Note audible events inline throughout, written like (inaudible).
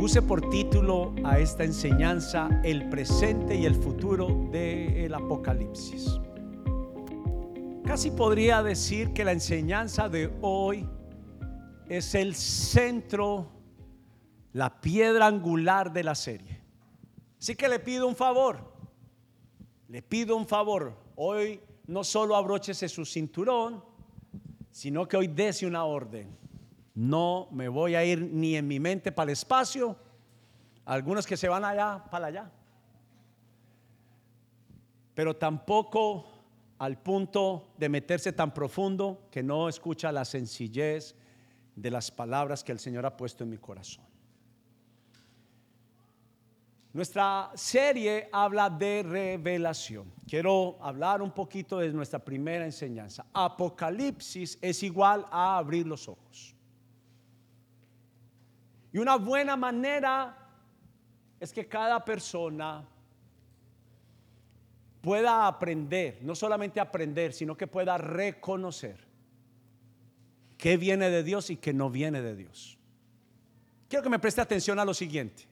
puse por título a esta enseñanza el presente y el futuro del Apocalipsis. Casi podría decir que la enseñanza de hoy es el centro, la piedra angular de la serie. Así que le pido un favor, le pido un favor. Hoy no solo abróchese su cinturón, sino que hoy dese una orden. No me voy a ir ni en mi mente para el espacio, algunos que se van allá para allá, pero tampoco al punto de meterse tan profundo que no escucha la sencillez de las palabras que el Señor ha puesto en mi corazón. Nuestra serie habla de revelación. Quiero hablar un poquito de nuestra primera enseñanza. Apocalipsis es igual a abrir los ojos. Y una buena manera es que cada persona pueda aprender, no solamente aprender, sino que pueda reconocer qué viene de Dios y qué no viene de Dios. Quiero que me preste atención a lo siguiente.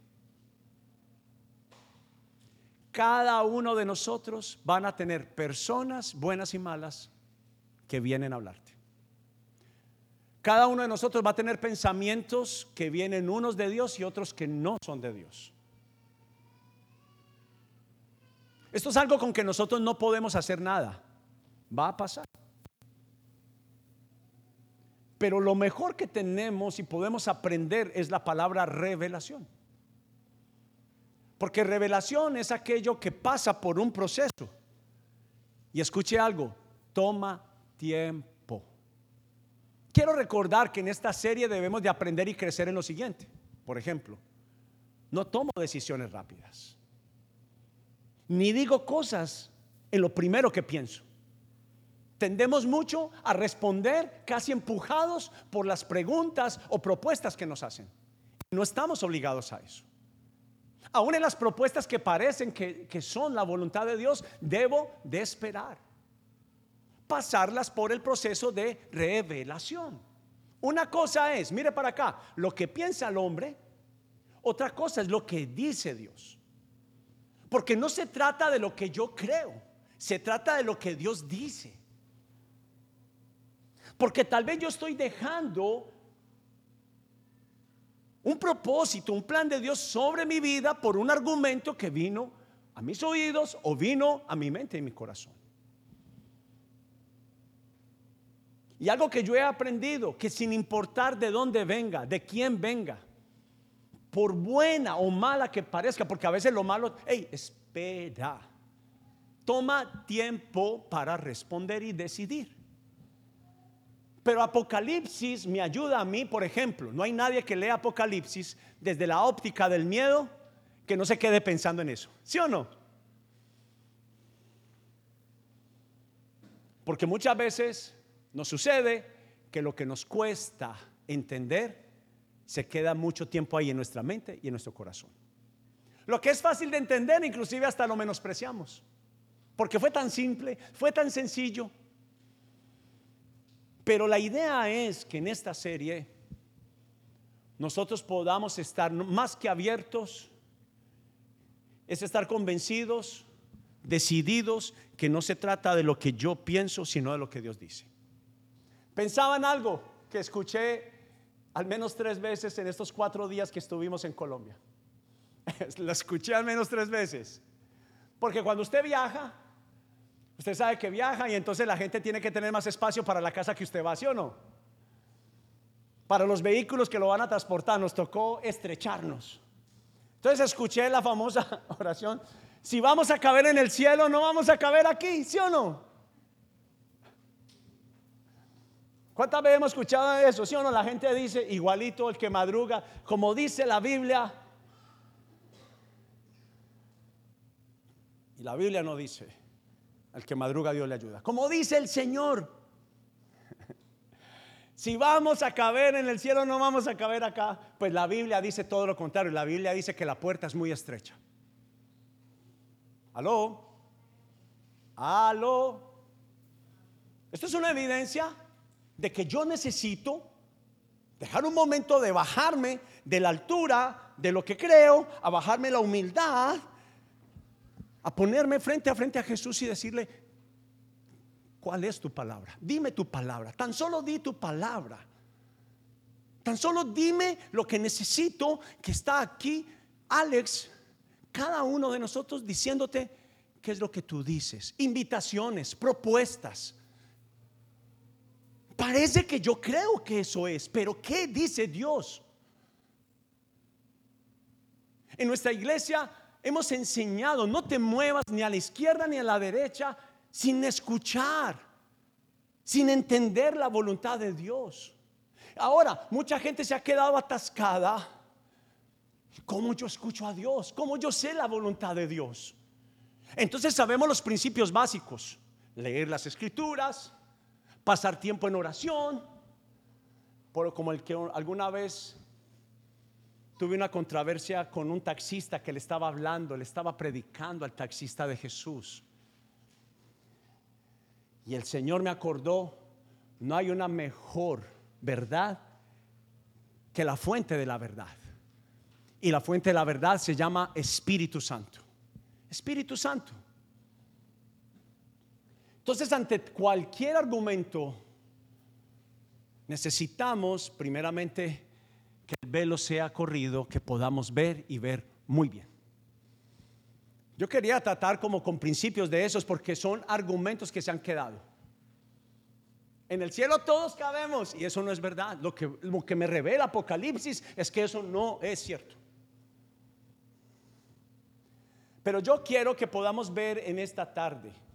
Cada uno de nosotros van a tener personas buenas y malas que vienen a hablarte. Cada uno de nosotros va a tener pensamientos que vienen unos de Dios y otros que no son de Dios. Esto es algo con que nosotros no podemos hacer nada. Va a pasar. Pero lo mejor que tenemos y podemos aprender es la palabra revelación. Porque revelación es aquello que pasa por un proceso. Y escuche algo, toma tiempo. Quiero recordar que en esta serie debemos de aprender y crecer en lo siguiente. Por ejemplo, no tomo decisiones rápidas. Ni digo cosas en lo primero que pienso. Tendemos mucho a responder casi empujados por las preguntas o propuestas que nos hacen. No estamos obligados a eso. Aún en las propuestas que parecen que, que son la voluntad de Dios, debo de esperar pasarlas por el proceso de revelación. Una cosa es, mire para acá, lo que piensa el hombre, otra cosa es lo que dice Dios. Porque no se trata de lo que yo creo, se trata de lo que Dios dice. Porque tal vez yo estoy dejando un propósito, un plan de Dios sobre mi vida por un argumento que vino a mis oídos o vino a mi mente y mi corazón. Y algo que yo he aprendido, que sin importar de dónde venga, de quién venga, por buena o mala que parezca, porque a veces lo malo, hey, espera, toma tiempo para responder y decidir. Pero Apocalipsis me ayuda a mí, por ejemplo, no hay nadie que lea Apocalipsis desde la óptica del miedo que no se quede pensando en eso, ¿sí o no? Porque muchas veces nos sucede que lo que nos cuesta entender se queda mucho tiempo ahí en nuestra mente y en nuestro corazón. Lo que es fácil de entender, inclusive hasta lo menospreciamos. Porque fue tan simple, fue tan sencillo. Pero la idea es que en esta serie nosotros podamos estar más que abiertos, es estar convencidos, decididos, que no se trata de lo que yo pienso, sino de lo que Dios dice. Pensaba en algo que escuché al menos tres veces en estos cuatro días que estuvimos en Colombia. (laughs) Lo escuché al menos tres veces. Porque cuando usted viaja, usted sabe que viaja y entonces la gente tiene que tener más espacio para la casa que usted va, ¿sí o no? Para los vehículos que lo van a transportar, nos tocó estrecharnos. Entonces escuché la famosa (laughs) oración, si vamos a caber en el cielo, no vamos a caber aquí, ¿sí o no? ¿Cuántas veces hemos escuchado eso? ¿Sí o no? La gente dice, igualito el que madruga, como dice la Biblia. Y la Biblia no dice, al que madruga Dios le ayuda. Como dice el Señor. (laughs) Si vamos a caber en el cielo, no vamos a caber acá. Pues la Biblia dice todo lo contrario. La Biblia dice que la puerta es muy estrecha. ¿Aló? ¿Aló? Esto es una evidencia de que yo necesito Dejar un momento de bajarme de la altura de lo que creo, a bajarme la humildad, a ponerme frente a frente a Jesús y decirle, ¿cuál es tu palabra? Dime tu palabra. Tan solo di tu palabra. Tan solo dime lo que necesito que está aquí, Alex, cada uno de nosotros diciéndote qué es lo que tú dices. Invitaciones, propuestas. Parece que yo creo que eso es, pero ¿qué dice Dios? En nuestra iglesia hemos enseñado, no te muevas ni a la izquierda ni a la derecha sin escuchar, sin entender la voluntad de Dios. Ahora, mucha gente se ha quedado atascada. ¿Cómo yo escucho a Dios? ¿Cómo yo sé la voluntad de Dios? Entonces sabemos los principios básicos. Leer las escrituras, pasar tiempo en oración, por, como el que alguna vez tuve una controversia con un taxista que le estaba hablando, le estaba predicando al taxista de Jesús. Y el Señor me acordó, no hay una mejor verdad que la fuente de la verdad. Y la fuente de la verdad se llama Espíritu Santo. Espíritu Santo. Entonces, ante cualquier argumento, necesitamos primeramente que el velo sea corrido, que podamos ver y ver muy bien. Yo quería tratar como con principios de esos porque son argumentos que se han quedado. En el cielo todos cabemos y eso no es verdad. Lo que, lo que me revela Apocalipsis es que eso no es cierto. Pero yo quiero que podamos ver en esta tarde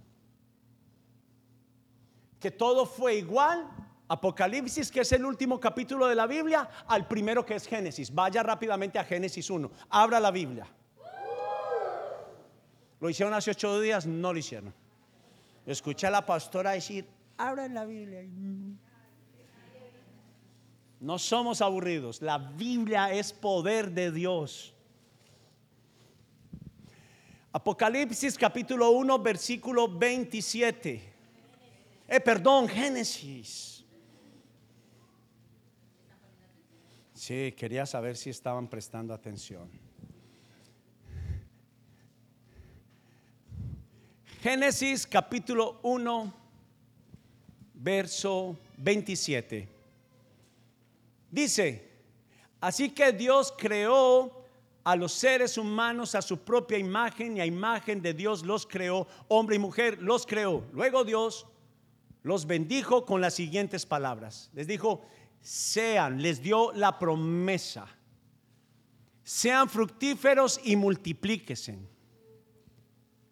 que todo fue igual, Apocalipsis, que es el último capítulo de la Biblia, al primero que es Génesis. Vaya rápidamente a Génesis 1, abra la Biblia. Lo hicieron hace ocho días, no lo hicieron. Escuché a la pastora decir, abra la Biblia. No somos aburridos, la Biblia es poder de Dios. Apocalipsis capítulo 1, versículo 27. Eh, perdón, Génesis. Sí, quería saber si estaban prestando atención. Génesis capítulo 1, verso 27. Dice, así que Dios creó a los seres humanos a su propia imagen y a imagen de Dios los creó, hombre y mujer los creó. Luego Dios los bendijo con las siguientes palabras. Les dijo, sean, les dio la promesa, sean fructíferos y multiplíquense.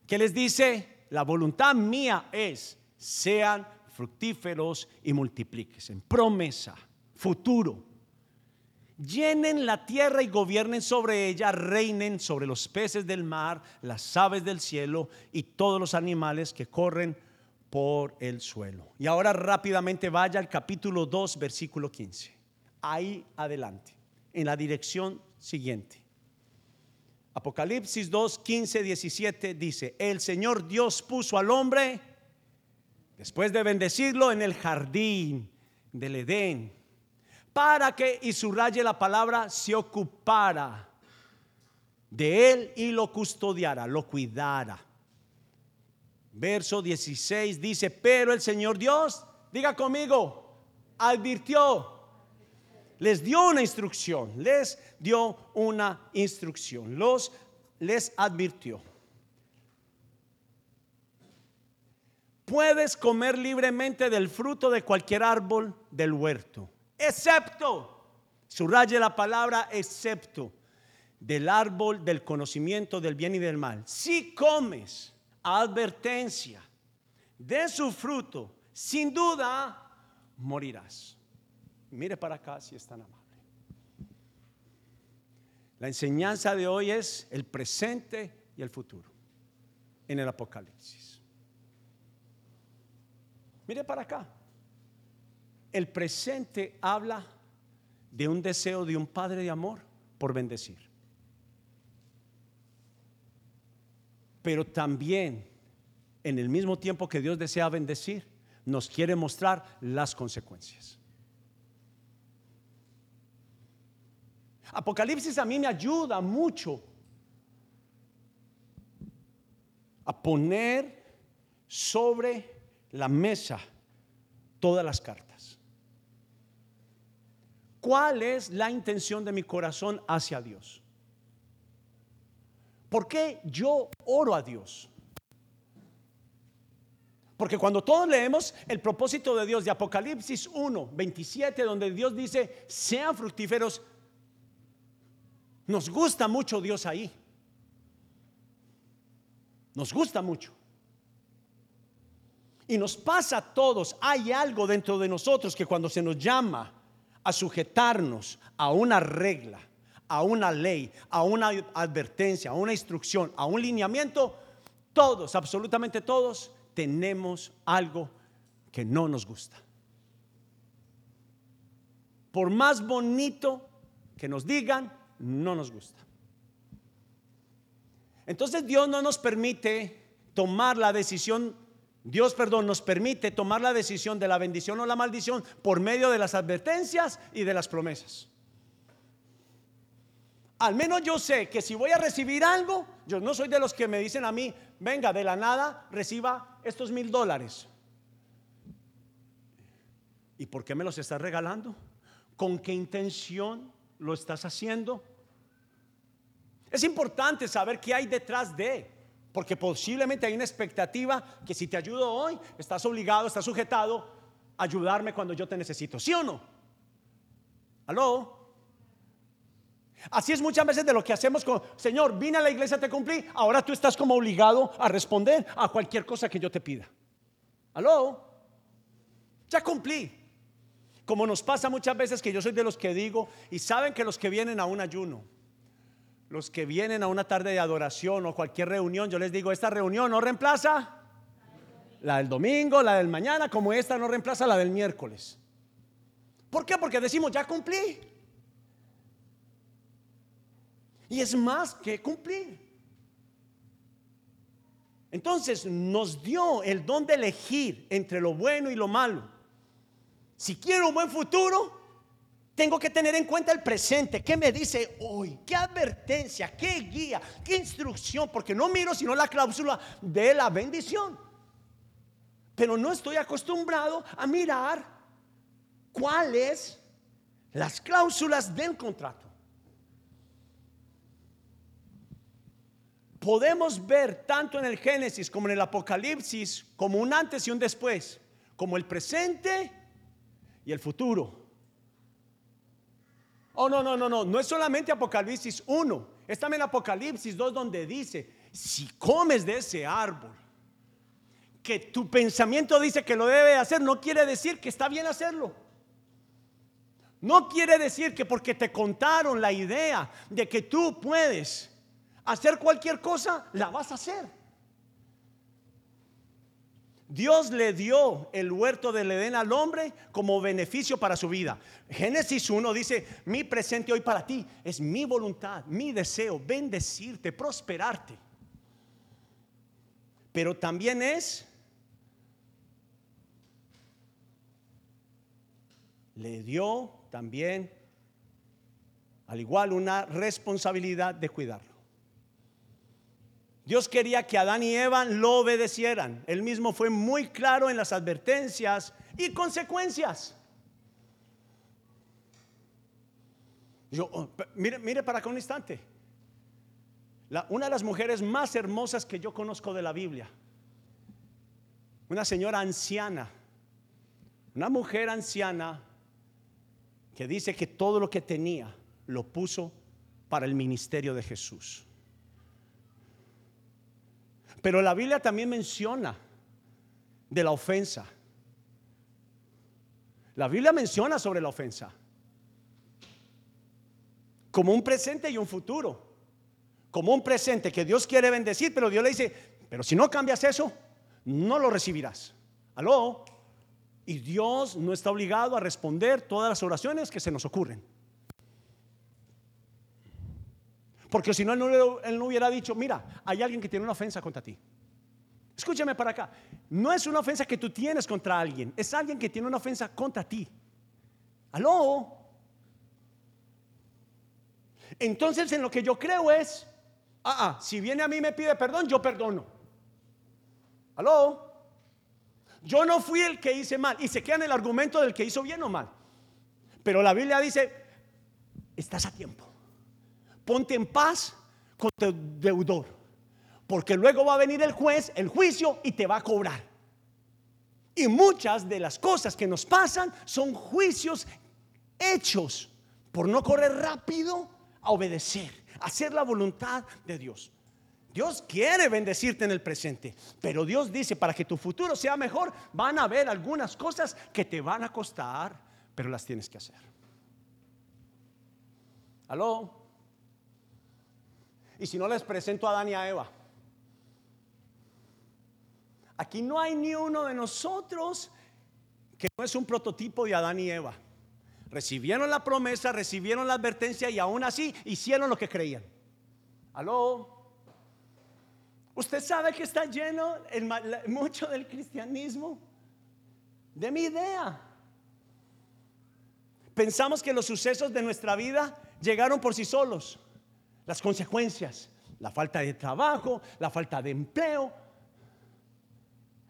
¿Qué les dice? La voluntad mía es, sean fructíferos y multiplíquense. Promesa, futuro. Llenen la tierra y gobiernen sobre ella, reinen sobre los peces del mar, las aves del cielo y todos los animales que corren por el suelo. Y ahora rápidamente vaya al capítulo 2, versículo 15. Ahí adelante, en la dirección siguiente. Apocalipsis 2, 15, 17 dice, el Señor Dios puso al hombre, después de bendecirlo, en el jardín del Edén, para que, y subraye la palabra, se ocupara de él y lo custodiara, lo cuidara verso 16 dice, pero el Señor Dios, diga conmigo, advirtió, les dio una instrucción, les dio una instrucción, los les advirtió. Puedes comer libremente del fruto de cualquier árbol del huerto, excepto, subraye la palabra excepto, del árbol del conocimiento del bien y del mal. Si comes, advertencia, de su fruto, sin duda morirás. Mire para acá si es tan amable. La enseñanza de hoy es el presente y el futuro en el Apocalipsis. Mire para acá. El presente habla de un deseo de un padre de amor por bendecir. Pero también, en el mismo tiempo que Dios desea bendecir, nos quiere mostrar las consecuencias. Apocalipsis a mí me ayuda mucho a poner sobre la mesa todas las cartas. ¿Cuál es la intención de mi corazón hacia Dios? ¿Por qué yo oro a Dios? Porque cuando todos leemos el propósito de Dios de Apocalipsis 1, 27, donde Dios dice, sean fructíferos, nos gusta mucho Dios ahí. Nos gusta mucho. Y nos pasa a todos, hay algo dentro de nosotros que cuando se nos llama a sujetarnos a una regla, a una ley, a una advertencia, a una instrucción, a un lineamiento, todos, absolutamente todos, tenemos algo que no nos gusta. Por más bonito que nos digan, no nos gusta. Entonces Dios no nos permite tomar la decisión, Dios, perdón, nos permite tomar la decisión de la bendición o la maldición por medio de las advertencias y de las promesas. Al menos yo sé que si voy a recibir algo, yo no soy de los que me dicen a mí, venga, de la nada reciba estos mil dólares. ¿Y por qué me los estás regalando? ¿Con qué intención lo estás haciendo? Es importante saber qué hay detrás de, porque posiblemente hay una expectativa que si te ayudo hoy, estás obligado, estás sujetado a ayudarme cuando yo te necesito, ¿sí o no? ¿Aló? Así es muchas veces de lo que hacemos con, Señor, vine a la iglesia, te cumplí, ahora tú estás como obligado a responder a cualquier cosa que yo te pida. ¿Aló? Ya cumplí. Como nos pasa muchas veces que yo soy de los que digo, y saben que los que vienen a un ayuno, los que vienen a una tarde de adoración o cualquier reunión, yo les digo, esta reunión no reemplaza la del domingo, la del mañana, como esta no reemplaza la del miércoles. ¿Por qué? Porque decimos, ya cumplí. Y es más que cumplir. Entonces nos dio el don de elegir entre lo bueno y lo malo. Si quiero un buen futuro, tengo que tener en cuenta el presente. ¿Qué me dice hoy? ¿Qué advertencia? ¿Qué guía? ¿Qué instrucción? Porque no miro sino la cláusula de la bendición. Pero no estoy acostumbrado a mirar cuáles las cláusulas del contrato. Podemos ver tanto en el Génesis como en el Apocalipsis como un antes y un después, como el presente y el futuro. Oh, no, no, no, no, no es solamente Apocalipsis 1, es también Apocalipsis 2 donde dice, si comes de ese árbol, que tu pensamiento dice que lo debe hacer, no quiere decir que está bien hacerlo. No quiere decir que porque te contaron la idea de que tú puedes hacer cualquier cosa, la vas a hacer. Dios le dio el huerto del Edén al hombre como beneficio para su vida. Génesis 1 dice, mi presente hoy para ti es mi voluntad, mi deseo, bendecirte, prosperarte. Pero también es, le dio también, al igual, una responsabilidad de cuidarlo. Dios quería que Adán y Eva lo obedecieran. Él mismo fue muy claro en las advertencias y consecuencias. Yo, oh, mire, mire para acá un instante. una de las mujeres más hermosas que yo conozco de la Biblia, una señora anciana, una mujer anciana que dice que todo lo que tenía lo puso para el ministerio de Jesús. Pero la Biblia también menciona de la ofensa. La Biblia menciona sobre la ofensa. Como un presente y un futuro. Como un presente que Dios quiere bendecir, pero Dios le dice, pero si no cambias eso, no lo recibirás. Aló. Y Dios no está obligado a responder todas las oraciones que se nos ocurren. Porque si no, él no hubiera dicho, mira, hay alguien que tiene una ofensa contra ti. Escúchame para acá. No es una ofensa que tú tienes contra alguien, es alguien que tiene una ofensa contra ti. Aló. Entonces en lo que yo creo es, ah, ah, si viene a mí y me pide perdón, yo perdono. ¿Aló? Yo no fui el que hice mal y se queda en el argumento del que hizo bien o mal. Pero la Biblia dice, estás a tiempo. Ponte en paz con tu deudor. Porque luego va a venir el juez, el juicio y te va a cobrar. Y muchas de las cosas que nos pasan son juicios hechos por no correr rápido a obedecer, a hacer la voluntad de Dios. Dios quiere bendecirte en el presente, pero Dios dice, para que tu futuro sea mejor, van a haber algunas cosas que te van a costar, pero las tienes que hacer. ¿Aló? Y si no les presento a Adán y a Eva. Aquí no hay ni uno de nosotros que no es un prototipo de Adán y Eva. Recibieron la promesa, recibieron la advertencia y aún así hicieron lo que creían. ¿Aló? Usted sabe que está lleno mucho del cristianismo de mi idea. Pensamos que los sucesos de nuestra vida llegaron por sí solos. Las consecuencias, la falta de trabajo, la falta de empleo.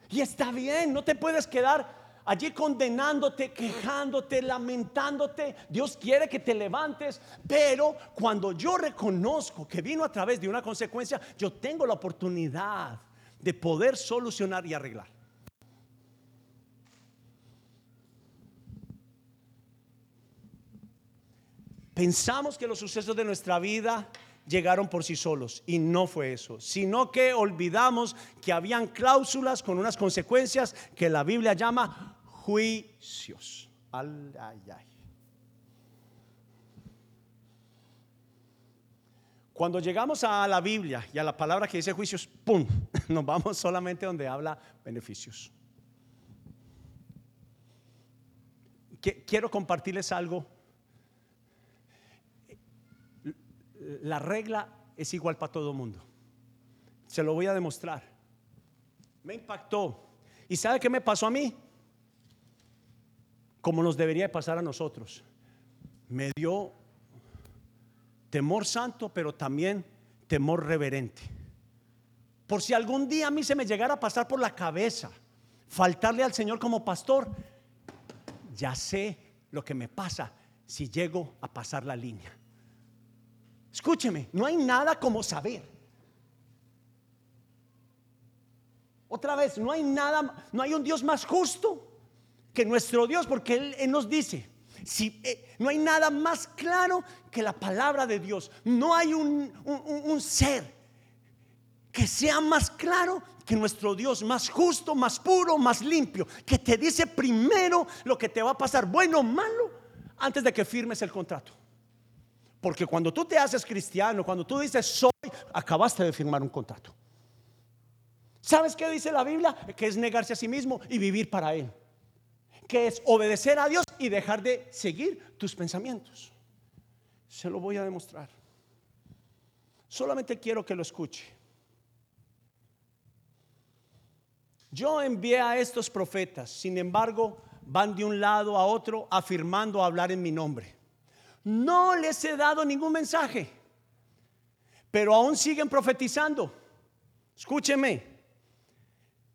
Y está bien, no te puedes quedar allí condenándote, quejándote, lamentándote. Dios quiere que te levantes, pero cuando yo reconozco que vino a través de una consecuencia, yo tengo la oportunidad de poder solucionar y arreglar. Pensamos que los sucesos de nuestra vida llegaron por sí solos y no fue eso, sino que olvidamos que habían cláusulas con unas consecuencias que la Biblia llama juicios. Cuando llegamos a la Biblia y a la palabra que dice juicios, ¡pum! (laughs) Nos vamos solamente donde habla beneficios. Quiero compartirles algo. La regla es igual para todo el mundo. Se lo voy a demostrar. Me impactó. ¿Y sabe qué me pasó a mí? como nos debería pasar a nosotros. Me dio temor santo, pero también temor reverente. Por si algún día a mí se me llegara a pasar por la cabeza faltarle al Señor como pastor, ya sé lo que me pasa si llego a pasar la línea. Escúcheme, no hay nada como saber. Otra vez, no hay nada, no hay un Dios más justo que nuestro Dios, porque Él, nos dice, si, eh, no hay nada más claro que la palabra de Dios. No hay un, un, ser que sea más claro que nuestro Dios, más justo, más puro, más limpio, que te dice primero lo que te va a pasar, bueno o malo, antes de que firmes el contrato. Porque cuando tú te haces cristiano, cuando tú dices soy, acabaste de firmar un contrato. ¿Sabes qué dice la Biblia? Que es negarse a sí mismo y vivir para Él que es obedecer a Dios y dejar de seguir tus pensamientos. Se lo voy a demostrar. Solamente quiero que lo escuche. Yo envié a estos profetas, sin embargo, van de un lado a otro afirmando hablar en mi nombre. No les he dado ningún mensaje, pero aún siguen profetizando. Escúcheme,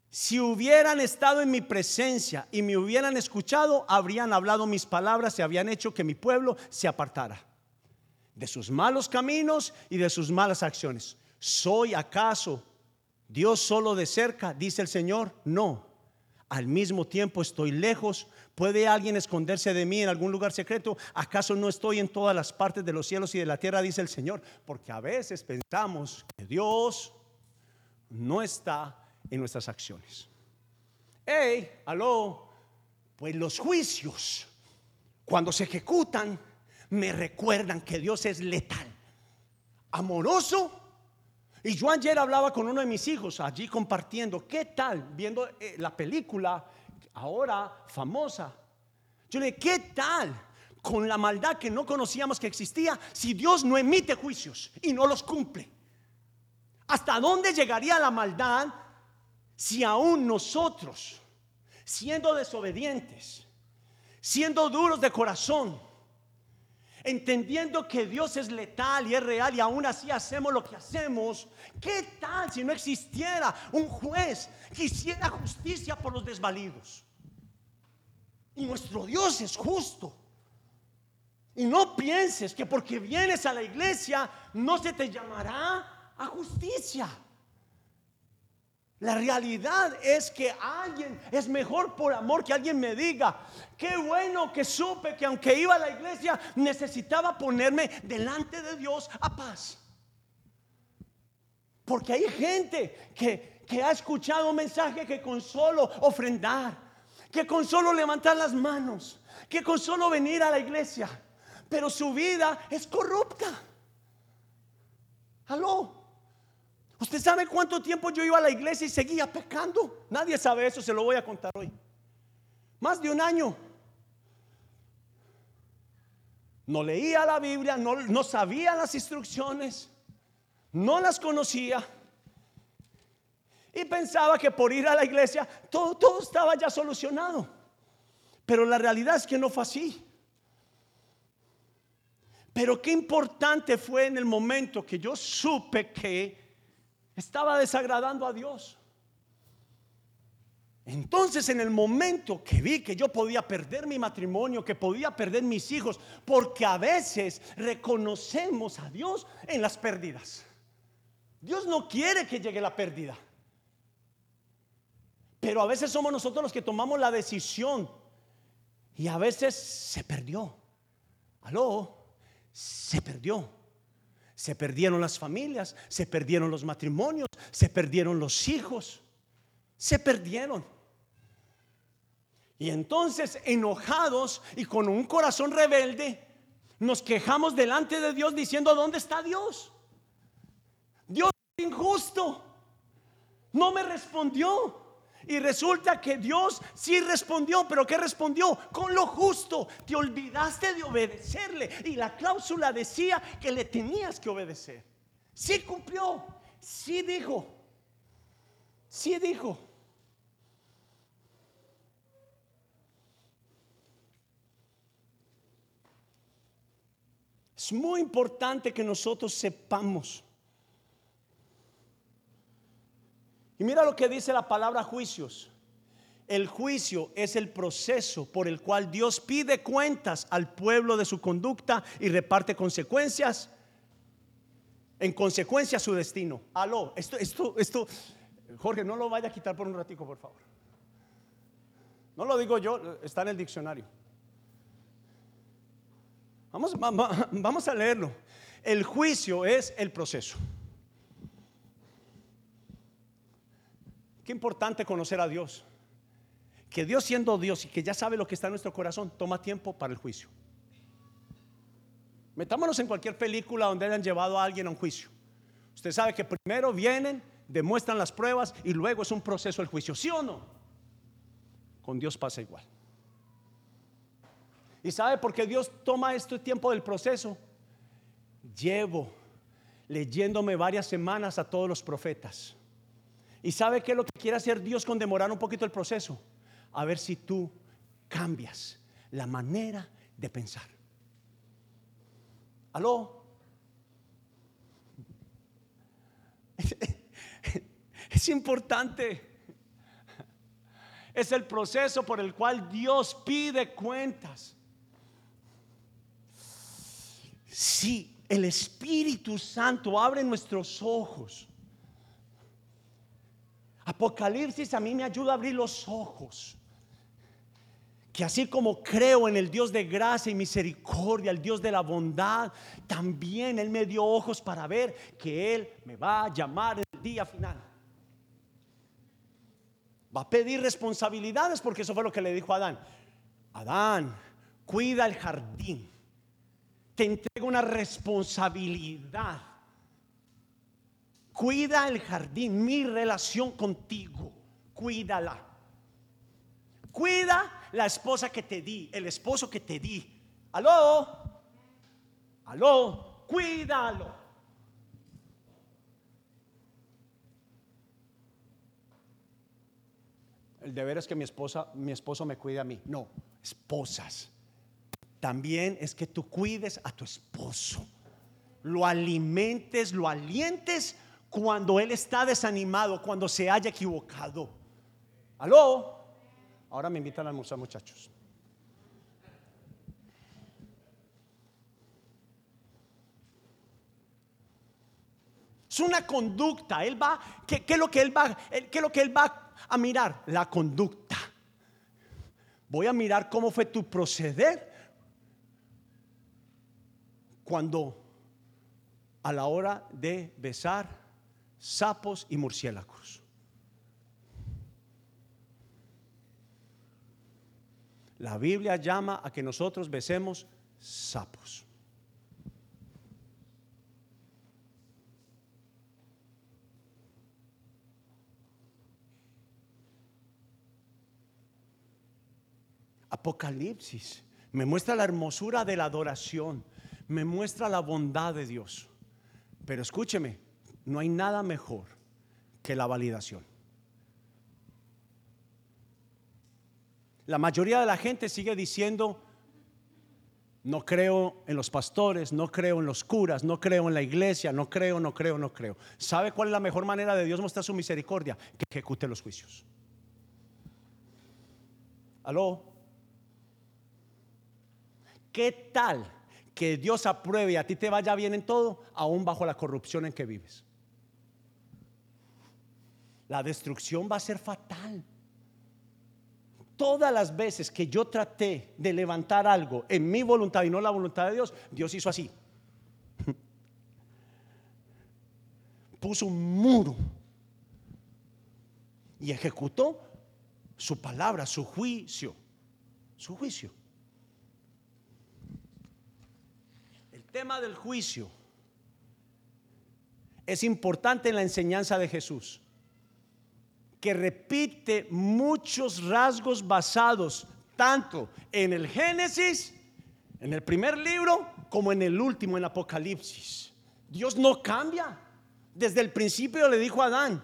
si hubieran estado en mi presencia y me hubieran escuchado, habrían hablado mis palabras y habían hecho que mi pueblo se apartara de sus malos caminos y de sus malas acciones. ¿Soy acaso Dios solo de cerca? Dice el Señor. No. Al mismo tiempo estoy lejos. ¿Puede alguien esconderse de mí en algún lugar secreto? ¿Acaso no estoy en todas las partes de los cielos y de la tierra? Dice el Señor. Porque a veces pensamos que Dios no está en nuestras acciones. Hey, aló, pues los juicios, cuando se ejecutan, me recuerdan que Dios es letal, amoroso. Y yo ayer hablaba con uno de mis hijos allí compartiendo, ¿qué tal? Viendo eh, la película ahora famosa. Yo le dije, ¿qué tal? Con la maldad que no conocíamos que existía, si Dios no emite juicios y no los cumple. ¿Hasta dónde llegaría la maldad si aún nosotros, siendo desobedientes, siendo duros de corazón, entendiendo que Dios es letal y es real y aún así hacemos lo que hacemos, ¿qué tal si no existiera un juez que hiciera justicia por los desvalidos? Y nuestro Dios es justo. Y no pienses que porque vienes a la iglesia no se te llamará a justicia. La realidad es que alguien es mejor por amor que alguien me diga, qué bueno que supe que aunque iba a la iglesia necesitaba ponerme delante de Dios a paz. Porque hay gente que, que ha escuchado un mensaje que con solo ofrendar, que con solo levantar las manos, que con solo venir a la iglesia, pero su vida es corrupta. Aló. ¿Usted sabe cuánto tiempo yo iba a la iglesia y seguía pecando? Nadie sabe eso, se lo voy a contar hoy. Más de un año. No leía la Biblia, no, sabía las instrucciones, no las conocía. Y pensaba que por ir a la iglesia todo, todo estaba ya solucionado. Pero la realidad es que no fue así. Pero qué importante fue en el momento que yo supe que estaba desagradando a Dios. Entonces en el momento que vi que yo podía perder mi matrimonio, que podía perder mis hijos, porque a veces reconocemos a Dios en las pérdidas. Dios no quiere que llegue la pérdida. Pero a veces somos nosotros los que tomamos la decisión y a veces se perdió. Aló, se perdió. Se perdieron las familias, se perdieron los matrimonios, se perdieron los hijos, se perdieron. Y entonces, enojados y con un corazón rebelde, nos quejamos delante de Dios diciendo, ¿dónde está Dios? Dios es injusto, no me respondió. Y resulta que Dios sí respondió, pero ¿qué respondió? Con lo justo. Te olvidaste de obedecerle. Y la cláusula decía que le tenías que obedecer. Sí cumplió, sí dijo, sí dijo. Es muy importante que nosotros sepamos Y mira lo que dice la palabra juicios. El juicio es el proceso por el cual Dios pide cuentas al pueblo de su conducta y reparte consecuencias. En consecuencia su destino. Aló, esto, esto, esto, Jorge, no lo vaya a quitar por un ratico, por favor. No lo digo yo, está en el diccionario. Vamos, vamos a leerlo. El juicio es el proceso. Qué importante conocer a Dios. Que Dios siendo Dios y que ya sabe lo que está en nuestro corazón, toma tiempo para el juicio. Metámonos en cualquier película donde hayan llevado a alguien a un juicio. Usted sabe que primero vienen, demuestran las pruebas y luego es un proceso el juicio. ¿Sí o no? Con Dios pasa igual. ¿Y sabe por qué Dios toma este tiempo del proceso? Llevo leyéndome varias semanas a todos los profetas ¿Y sabe qué es lo que quiere hacer Dios con demorar un poquito el proceso? A ver si tú cambias la manera de pensar. ¿Aló? (laughs) Es importante. Es el proceso por el cual Dios pide cuentas. Si el Espíritu Santo abre nuestros ojos Apocalipsis a mí me ayuda a abrir los ojos. Que así como creo en el Dios de gracia y misericordia, el Dios de la bondad, también Él me dio ojos para ver que Él me va a llamar el día final. Va a pedir responsabilidades porque eso fue lo que le dijo a Adán. Adán, cuida el jardín. Te entrego una responsabilidad Cuida el jardín, mi relación contigo. Cuídala. Cuida la esposa que te di, el esposo que te di. Aló, aló, cuídalo. El deber es que mi esposa, mi esposo me cuide a mí. No, esposas, también es que tú cuides a tu esposo. Lo alimentes, lo alientes cuando él está desanimado, cuando se haya equivocado. ¿Aló? Ahora me invitan a almorzar, muchachos. Es una conducta. Él va, ¿qué, es lo que él va, qué es lo que él va a mirar? La conducta. Voy a mirar cómo fue tu proceder cuando a la hora de besar sapos y murciélagos. La Biblia llama a que nosotros besemos sapos. Apocalipsis me muestra la hermosura de la adoración, me muestra la bondad de Dios. Pero escúcheme, no hay nada mejor que la validación. La mayoría de la gente sigue diciendo, no creo en los pastores, no creo en los curas, no creo en la iglesia, no creo, no creo, no creo. ¿Sabe cuál es la mejor manera de Dios mostrar su misericordia? Que ejecute los juicios. ¿Aló? ¿Qué tal que Dios apruebe y a ti te vaya bien en todo, aún bajo la corrupción en que vives? La destrucción va a ser fatal. Todas las veces que yo traté de levantar algo en mi voluntad y no la voluntad de Dios, Dios hizo así. (laughs) Puso un muro y ejecutó su palabra, su juicio, su juicio. tema del juicio es importante en la enseñanza de Jesús, que repite muchos rasgos basados tanto en el Génesis, en el primer libro, como en el último, en Apocalipsis. Dios no cambia. Desde el principio le dijo a Adán,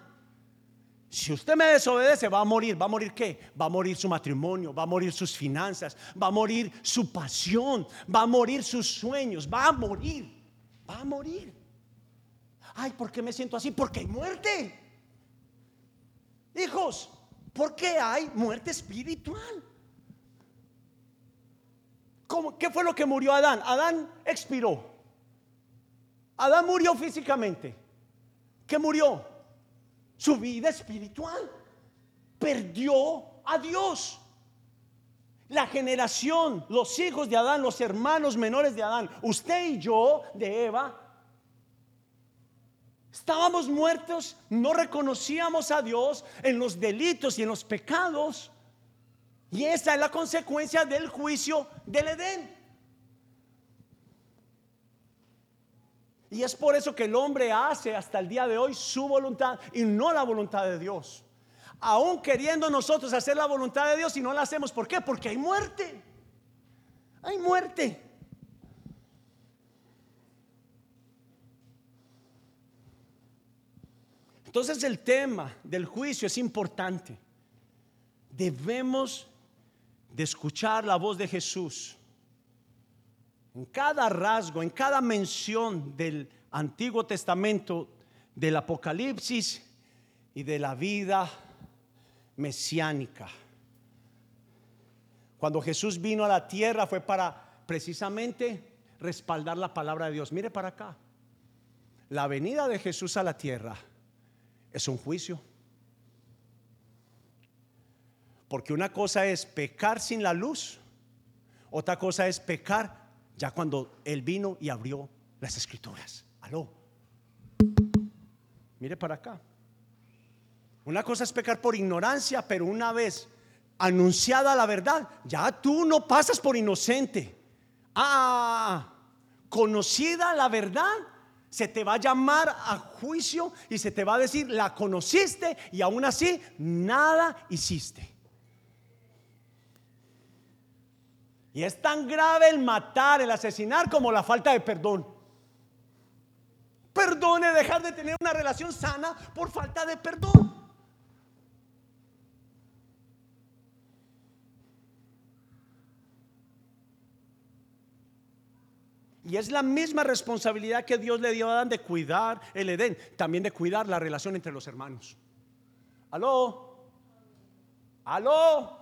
si usted me desobedece, va a morir. ¿Va a morir qué? Va a morir su matrimonio, va a morir sus finanzas, va a morir su pasión, va a morir sus sueños, va a morir. Va a morir. Ay, ¿por qué me siento así? Porque hay muerte. Hijos, ¿por qué hay muerte espiritual? ¿Cómo, ¿Qué fue lo que murió Adán? Adán expiró. Adán murió físicamente. ¿Qué murió? su vida espiritual. Perdió a Dios. La generación, los hijos de Adán, los hermanos menores de Adán, usted y yo de Eva, estábamos muertos, no reconocíamos a Dios en los delitos y en los pecados. Y esa es la consecuencia del juicio del Edén. Y es por eso que el hombre hace hasta el día de hoy su voluntad y no la voluntad de Dios. Aún queriendo nosotros hacer la voluntad de Dios y no la hacemos. ¿Por qué? Porque hay muerte. Hay muerte. Entonces el tema del juicio es importante. Debemos de escuchar la voz de Jesús en cada rasgo, en cada mención del Antiguo Testamento, del Apocalipsis y de la vida mesiánica. Cuando Jesús vino a la tierra fue para precisamente respaldar la palabra de Dios. Mire para acá. La venida de Jesús a la tierra es un juicio. Porque una cosa es pecar sin la luz, otra cosa es pecar ya cuando Él vino y abrió las escrituras. Aló. Mire para acá. Una cosa es pecar por ignorancia, pero una vez anunciada la verdad, ya tú no pasas por inocente. Ah, conocida la verdad, se te va a llamar a juicio y se te va a decir, la conociste y aún así nada hiciste. Y es tan grave el matar, el asesinar como la falta de perdón. Perdone dejar de tener una relación sana por falta de perdón. Y es la misma responsabilidad que Dios le dio a Adán de cuidar el Edén, también de cuidar la relación entre los hermanos. ¿Aló? ¿Aló?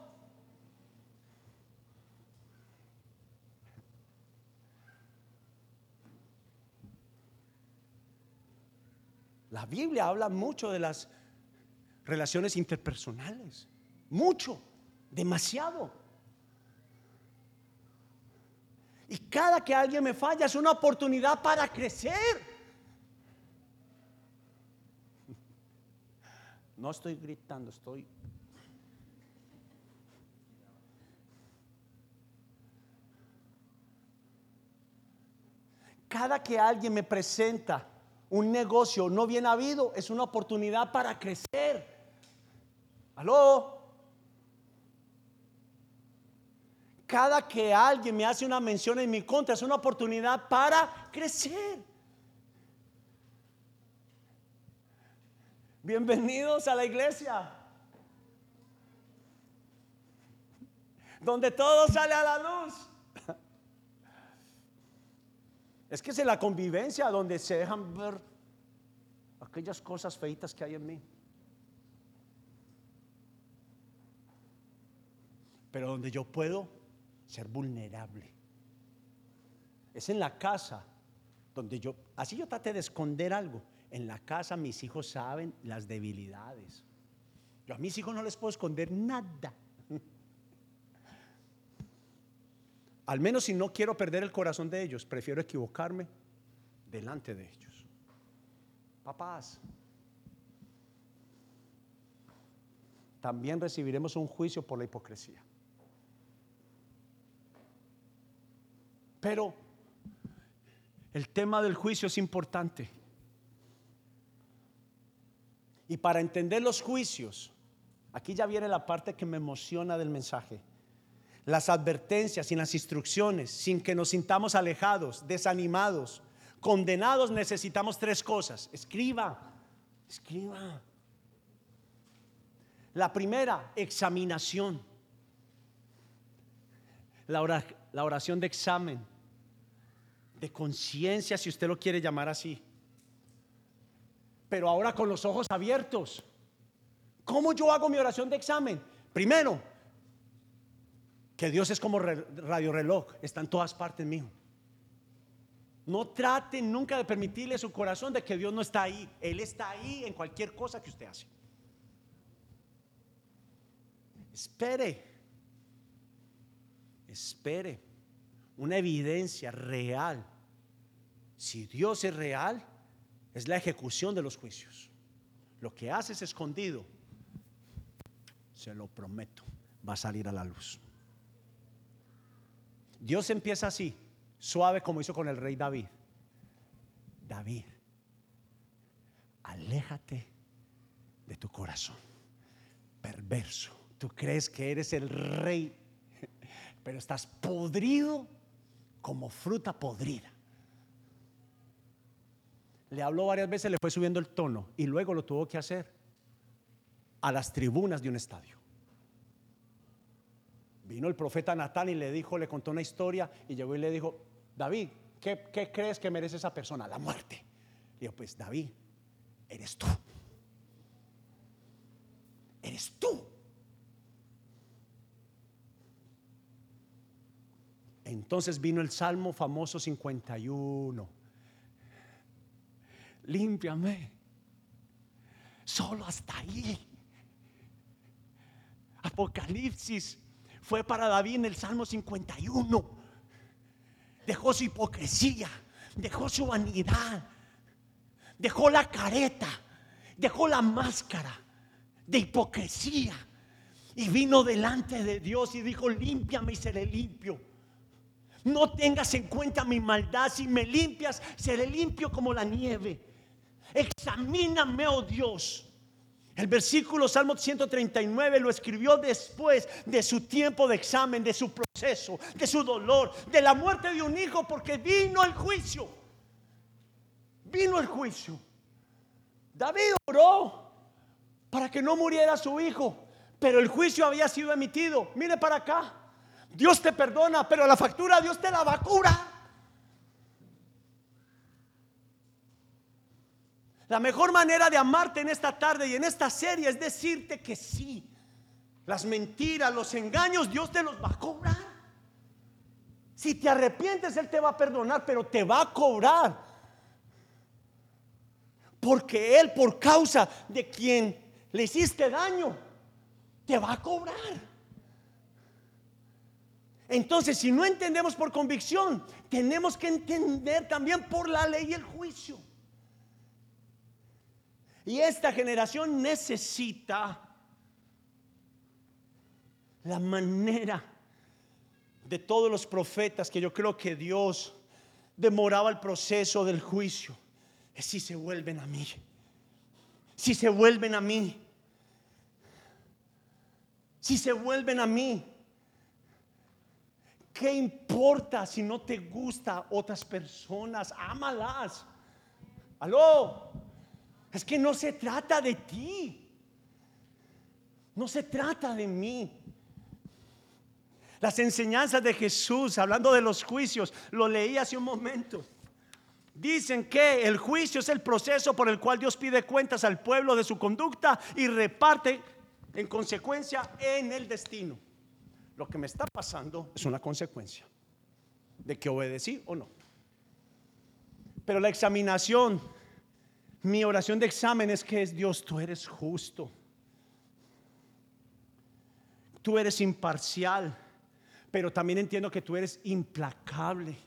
La Biblia habla mucho de las relaciones interpersonales. Mucho, demasiado. Y cada que alguien me falla es una oportunidad para crecer. No estoy gritando, estoy... Cada que alguien me presenta un negocio no bien habido es una oportunidad para crecer. ¿Aló? Cada que alguien me hace una mención en mi contra es una oportunidad para crecer. Bienvenidos a la iglesia. Donde todo sale a la luz. Es que es en la convivencia donde se dejan ver aquellas cosas feitas que hay en mí. Pero donde yo puedo ser vulnerable. Es en la casa donde yo, así yo traté de esconder algo. En la casa mis hijos saben las debilidades. Yo a mis hijos no les puedo esconder nada. (laughs) Al menos si no quiero perder el corazón de ellos, prefiero equivocarme delante de ellos. Papás, también recibiremos un juicio por la hipocresía. Pero el tema del juicio es importante. Y para entender los juicios, aquí ya viene la parte que me emociona del mensaje. Las advertencias y las instrucciones, sin que nos sintamos alejados, desanimados, condenados, necesitamos tres cosas. Escriba, escriba. La primera, examinación. La oración de examen de conciencia, si usted lo quiere llamar así. Pero ahora con los ojos abiertos. ¿Cómo yo hago mi oración de examen? Primero, que Dios es como radio reloj, está en todas partes mío. No trate nunca de permitirle a su corazón de que Dios no está ahí. Él está ahí en cualquier cosa que usted hace. Espere. Espere una evidencia real. Si Dios es real, es la ejecución de los juicios. Lo que haces escondido, se lo prometo, va a salir a la luz. Dios empieza así, suave como hizo con el rey David. David, aléjate de tu corazón, perverso. Tú crees que eres el rey, pero estás podrido como fruta podrida. Le habló varias veces, le fue subiendo el tono y luego lo tuvo que hacer a las tribunas de un estadio. Vino el profeta Natán y le dijo, le contó una historia y llegó y le dijo, David, ¿qué, crees que merece esa persona? La muerte. Y yo, pues David, eres tú. Eres tú. Entonces vino el Salmo famoso 51. Límpiame. Solo hasta ahí. Apocalipsis fue para David en el Salmo 51. Dejó su hipocresía, dejó su vanidad, dejó la careta, dejó la máscara de hipocresía y vino delante de Dios y dijo, límpiame y seré limpio. No tengas en cuenta mi maldad. Si me limpias, seré limpio como la nieve. Examíname, oh Dios. El versículo Salmo 139 lo escribió después de su tiempo de examen, de su proceso, de su dolor, de la muerte de un hijo, porque vino el juicio. Vino el juicio. David oró para que no muriera su hijo, pero el juicio había sido emitido. Mire para acá. Dios te perdona, pero la factura Dios te la vacura. La mejor manera de amarte en esta tarde y en esta serie es decirte que sí. Las mentiras, los engaños, Dios te los va a cobrar. Si te arrepientes, Él te va a perdonar, pero te va a cobrar. Porque Él, por causa de quien le hiciste daño, te va a cobrar. Entonces, si no entendemos por convicción, tenemos que entender también por la ley y el juicio. Y esta generación necesita la manera de todos los profetas que yo creo que Dios demoraba el proceso del juicio. Es si se vuelven a mí. Si se vuelven a mí. Si se vuelven a mí. ¿Qué importa si no te gusta otras personas? Ámalas. Aló. Es que no se trata de ti. No se trata de mí. Las enseñanzas de Jesús, hablando de los juicios, lo leí hace un momento. Dicen que el juicio es el proceso por el cual Dios pide cuentas al pueblo de su conducta y reparte en consecuencia en el destino. Lo que me está pasando es una consecuencia de que obedecí o no. Pero la examinación mi oración de examen es que es Dios, tú eres justo. Tú eres imparcial, pero también entiendo que tú eres implacable.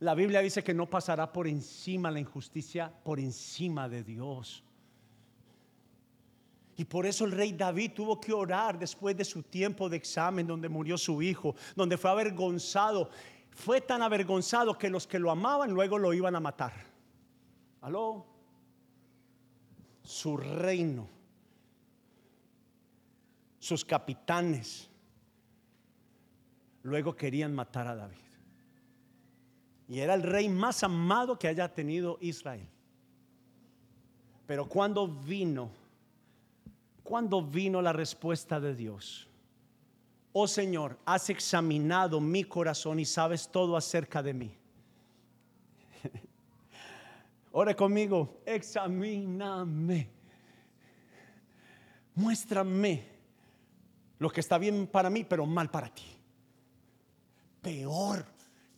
La Biblia dice que no pasará por encima la injusticia, por encima de Dios. Y por eso el rey David tuvo que orar después de su tiempo de examen, donde murió su hijo, donde fue avergonzado fue tan avergonzado que los que lo amaban luego lo iban a matar. Aló. Su reino, sus capitanes, luego querían matar a David. Y era el rey más amado que haya tenido Israel. Pero cuando vino, cuando vino la respuesta de Dios, oh Señor, has examinado mi corazón y sabes todo acerca de mí. (laughs) Ore conmigo, examíname. Muéstrame lo que está bien para mí, pero mal para ti. Peor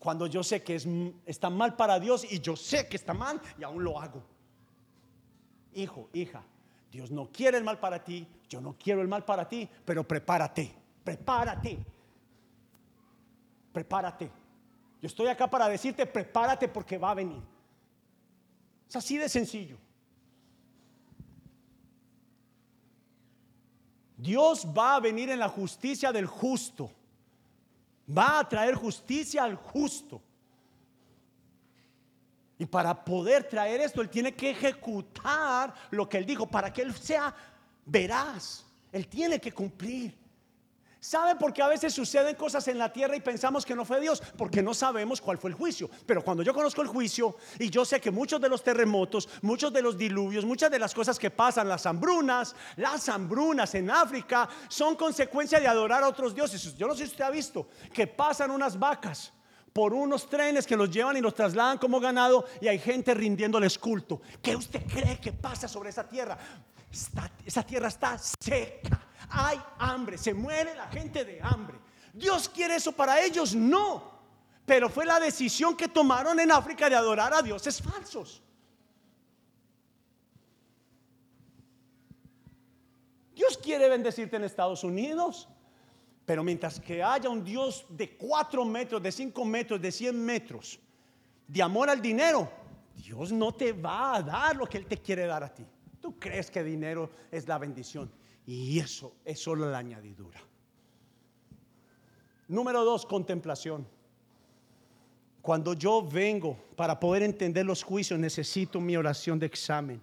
cuando yo sé que es, está mal para Dios y yo sé que está mal y aún lo hago. Hijo, hija, Dios no quiere el mal para ti, yo no quiero el mal para ti, pero prepárate prepárate. Prepárate. Yo estoy acá para decirte, prepárate porque va a venir. Es así de sencillo. Dios va a venir en la justicia del justo. Va a traer justicia al justo. Y para poder traer esto, Él tiene que ejecutar lo que Él dijo, para que Él sea veraz. Él tiene que cumplir. ¿Sabe por qué a veces suceden cosas en la tierra y pensamos que no fue Dios? Porque no sabemos cuál fue el juicio. Pero cuando yo conozco el juicio y yo sé que muchos de los terremotos, muchos de los diluvios, muchas de las cosas que pasan, las hambrunas, las hambrunas en África, son consecuencia de adorar a otros dioses. Yo no sé si usted ha visto que pasan unas vacas por unos trenes que los llevan y los trasladan como ganado y hay gente rindiéndoles culto. ¿Qué usted cree que pasa sobre esa tierra? esa tierra está seca hay hambre, se muere la gente de hambre. ¿Dios quiere eso para ellos? No. Pero fue la decisión que tomaron en África de adorar a dioses falsos. Dios quiere bendecirte en Estados Unidos, pero mientras que haya un Dios de 4 metros, de 5 metros, de 100 metros, de amor al dinero, Dios no te va a dar lo que Él te quiere dar a ti. Tú crees que dinero es la bendición. Y eso es solo la añadidura. Número dos, contemplación. Cuando yo vengo para poder entender los juicios, necesito mi oración de examen.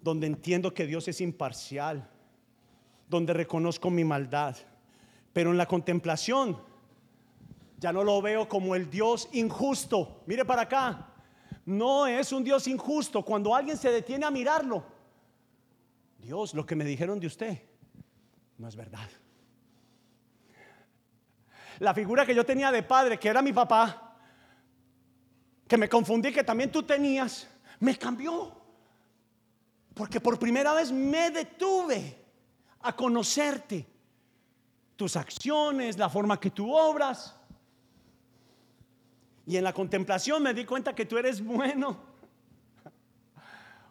Donde entiendo que Dios es imparcial. Donde reconozco mi maldad. Pero en la contemplación, ya no lo veo como el Dios injusto. Mire para acá. No es un Dios injusto. Cuando alguien se detiene a mirarlo, Dios, lo que me dijeron de usted no es verdad. La figura que yo tenía de padre, que era mi papá, que me confundí que también tú tenías, me cambió. Porque por primera vez me detuve a conocerte, tus acciones, la forma que tú obras. Y en la contemplación me di cuenta que tú eres bueno.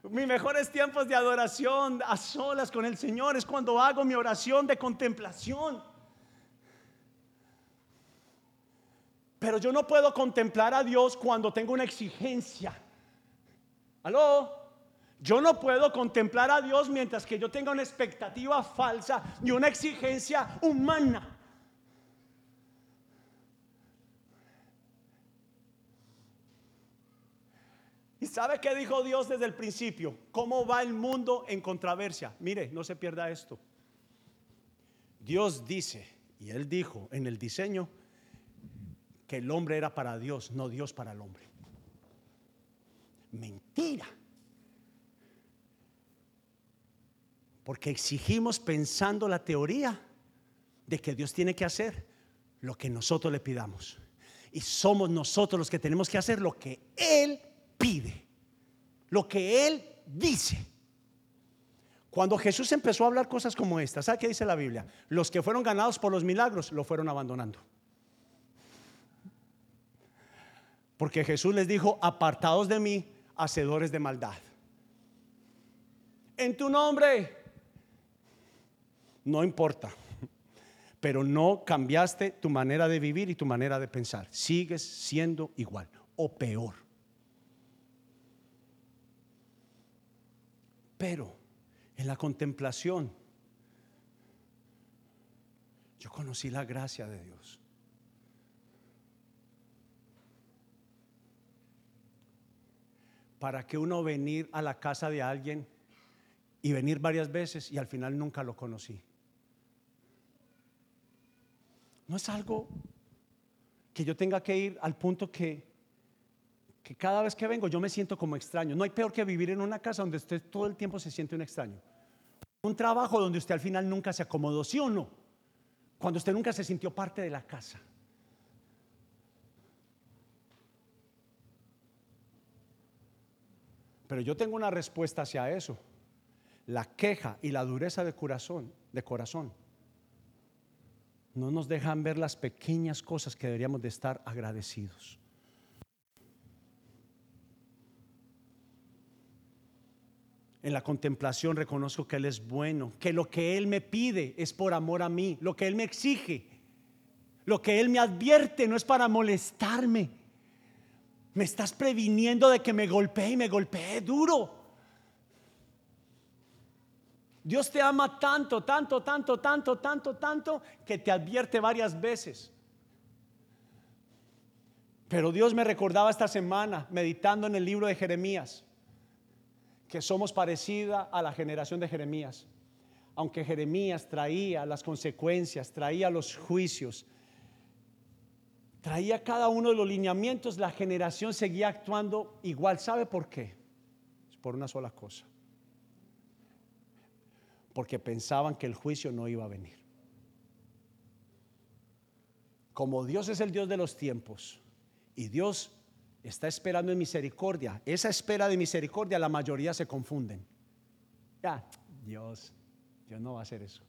Mis mejores tiempos de adoración a solas con el Señor es cuando hago mi oración de contemplación. Pero yo no puedo contemplar a Dios cuando tengo una exigencia. ¿Aló? Yo no puedo contemplar a Dios mientras que yo tenga una expectativa falsa y una exigencia humana. ¿Y sabe qué dijo Dios desde el principio? ¿Cómo va el mundo en controversia? Mire, no se pierda esto. Dios dice, y Él dijo en el diseño, que el hombre era para Dios, no Dios para el hombre. Mentira. Porque exigimos pensando la teoría de que Dios tiene que hacer lo que nosotros le pidamos. Y somos nosotros los que tenemos que hacer lo que Él pide, lo que Él dice. Cuando Jesús empezó a hablar cosas como estas, ¿sabe qué dice la Biblia? Los que fueron ganados por los milagros lo fueron abandonando. Porque Jesús les dijo, apartados de mí, hacedores de maldad. En tu nombre, no importa, pero no cambiaste tu manera de vivir y tu manera de pensar. Sigues siendo igual o peor. Pero en la contemplación, yo conocí la gracia de Dios. ¿Para que uno venir a la casa de alguien y venir varias veces y al final nunca lo conocí? No es algo que yo tenga que ir al punto que, que cada vez que vengo yo me siento como extraño. No hay peor que vivir en una casa donde usted todo el tiempo se siente un extraño. Un trabajo donde usted al final nunca se acomodó, ¿sí o no? Cuando usted nunca se sintió parte de la casa. Pero yo tengo una respuesta hacia eso. La queja y la dureza de corazón, de corazón no nos dejan ver las pequeñas cosas que deberíamos de estar agradecidos. En la contemplación reconozco que Él es bueno, que lo que Él me pide es por amor a mí, lo que Él me exige, lo que Él me advierte no es para molestarme, me estás previniendo de que me golpee y me golpee duro. Dios te ama tanto, tanto, tanto, tanto, tanto, tanto, que te advierte varias veces. Pero Dios me recordaba esta semana, meditando en el libro de Jeremías, que somos parecida a la generación de Jeremías. Aunque Jeremías traía las consecuencias, traía los juicios, traía cada uno de los lineamientos, la generación seguía actuando igual. ¿Sabe por qué? Es por una sola cosa. Porque pensaban que el juicio no iba a venir. Como Dios es el Dios de los tiempos y Dios está esperando en misericordia, esa espera de misericordia la mayoría se confunden. Ya, Dios, Dios no va a hacer eso.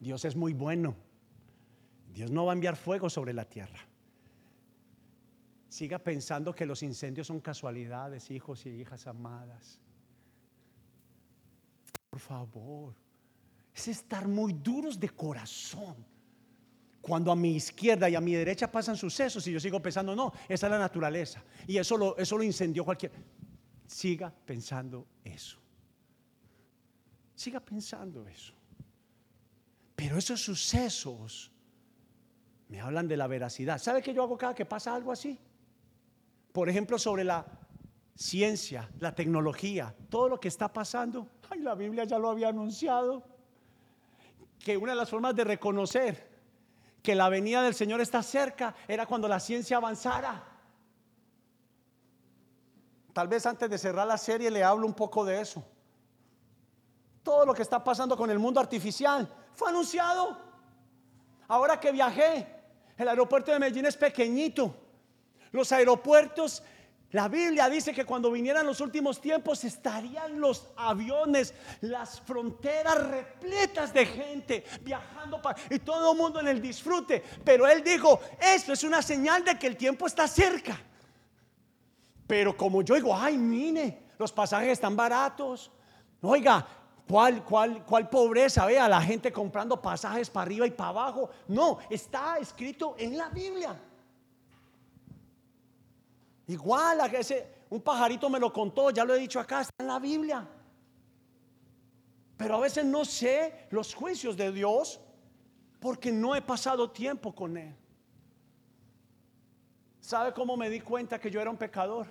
Dios es muy bueno. Dios no va a enviar fuego sobre la tierra siga pensando que los incendios son casualidades, hijos y hijas amadas. Por favor, es estar muy duros de corazón. Cuando a mi izquierda y a mi derecha pasan sucesos y yo sigo pensando, no, esa es la naturaleza. Y eso lo, eso lo incendió cualquier. Siga pensando eso. Siga pensando eso. Pero esos sucesos me hablan de la veracidad. ¿Sabe qué yo hago cada que pasa algo así? por ejemplo, sobre la ciencia, la tecnología, todo lo que está pasando. Ay, la Biblia ya lo había anunciado. Que una de las formas de reconocer que la venida del Señor está cerca era cuando la ciencia avanzara. Tal vez antes de cerrar la serie le hablo un poco de eso. Todo lo que está pasando con el mundo artificial fue anunciado. Ahora que viajé, el aeropuerto de Medellín es pequeñito. Los aeropuertos La Biblia dice que cuando vinieran los últimos tiempos estarían los aviones, las fronteras repletas de gente viajando para, y todo el mundo en el disfrute. Pero él dijo, esto es una señal de que el tiempo está cerca. Pero como yo digo, ay, mire, los pasajes están baratos. Oiga, ¿cuál, cuál, cuál pobreza? Vea, la gente comprando pasajes para arriba y para abajo. No, está escrito en la Biblia. Igual a ese, un pajarito me lo contó, ya lo he dicho acá, está en la Biblia. Pero a veces no sé los juicios de Dios porque no he pasado tiempo con Él. ¿Sabe cómo me di cuenta que yo era un pecador?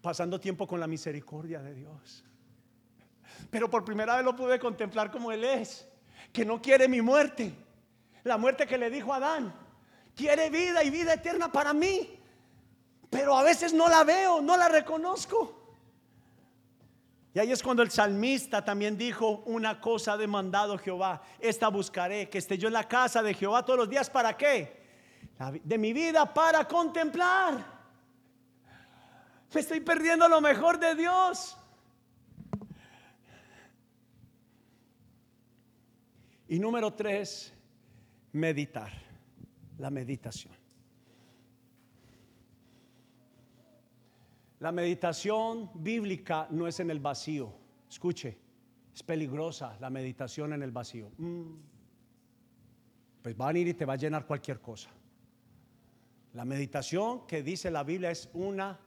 Pasando tiempo con la misericordia de Dios. Pero por primera vez lo pude contemplar como Él es, que no quiere mi muerte. La muerte que le dijo a Adán, quiere vida y vida eterna para mí pero a veces no la veo, no la reconozco. Y ahí es cuando el salmista también dijo, una cosa ha demandado Jehová, esta buscaré, que esté yo en la casa de Jehová todos los días, ¿para qué? De mi vida para contemplar. Me estoy perdiendo lo mejor de Dios. Y número tres, meditar, la meditación. La meditación bíblica no es en el vacío. Escuche, es peligrosa la meditación en el vacío. Mm. Pues va a venir y te va a llenar cualquier cosa. La meditación que dice la Biblia es una,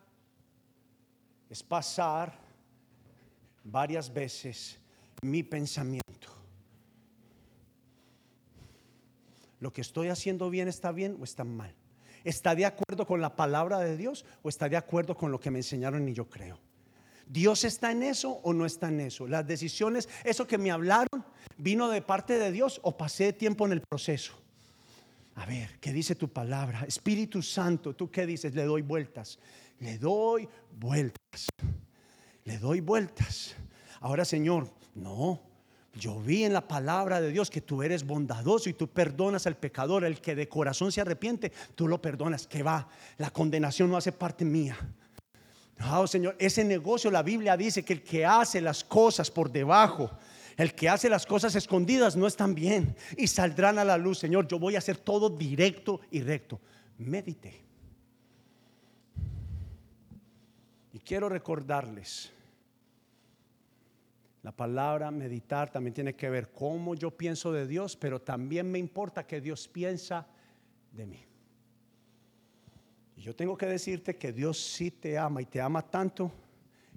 es pasar varias veces mi pensamiento. Lo que estoy haciendo bien está bien o está mal. ¿Está de acuerdo con la palabra de Dios o está de acuerdo con lo que me enseñaron y yo creo? ¿Dios está en eso o no está en eso? Las decisiones, eso que me hablaron, vino de parte de Dios o pasé tiempo en el proceso. A ver, ¿qué dice tu palabra? Espíritu Santo, ¿tú qué dices? Le doy vueltas. Le doy vueltas. Le doy vueltas. Ahora, Señor, no, yo vi en la palabra de Dios que tú eres bondadoso y tú perdonas al pecador, el que de corazón se arrepiente, tú lo perdonas, que va, la condenación no hace parte mía. Oh, Señor, ese negocio, la Biblia dice que el que hace las cosas por debajo, el que hace las cosas escondidas no están bien y saldrán a la luz. Señor, yo voy a hacer todo directo y recto. Medite. Y quiero recordarles la palabra meditar también tiene que ver cómo yo pienso de Dios, pero también me importa que Dios piensa de mí. Y yo tengo que decirte que Dios sí te ama y te ama tanto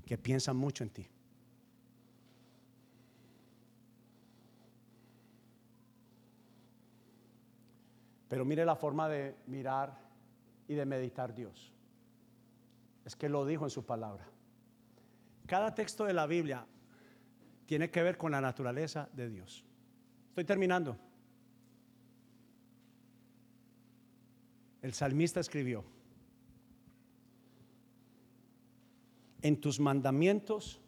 que piensa mucho en ti. Pero mire la forma de mirar y de meditar Dios. Es que lo dijo en su palabra. Cada texto de la Biblia tiene que ver con la naturaleza de Dios. Estoy terminando. El salmista escribió, en tus mandamientos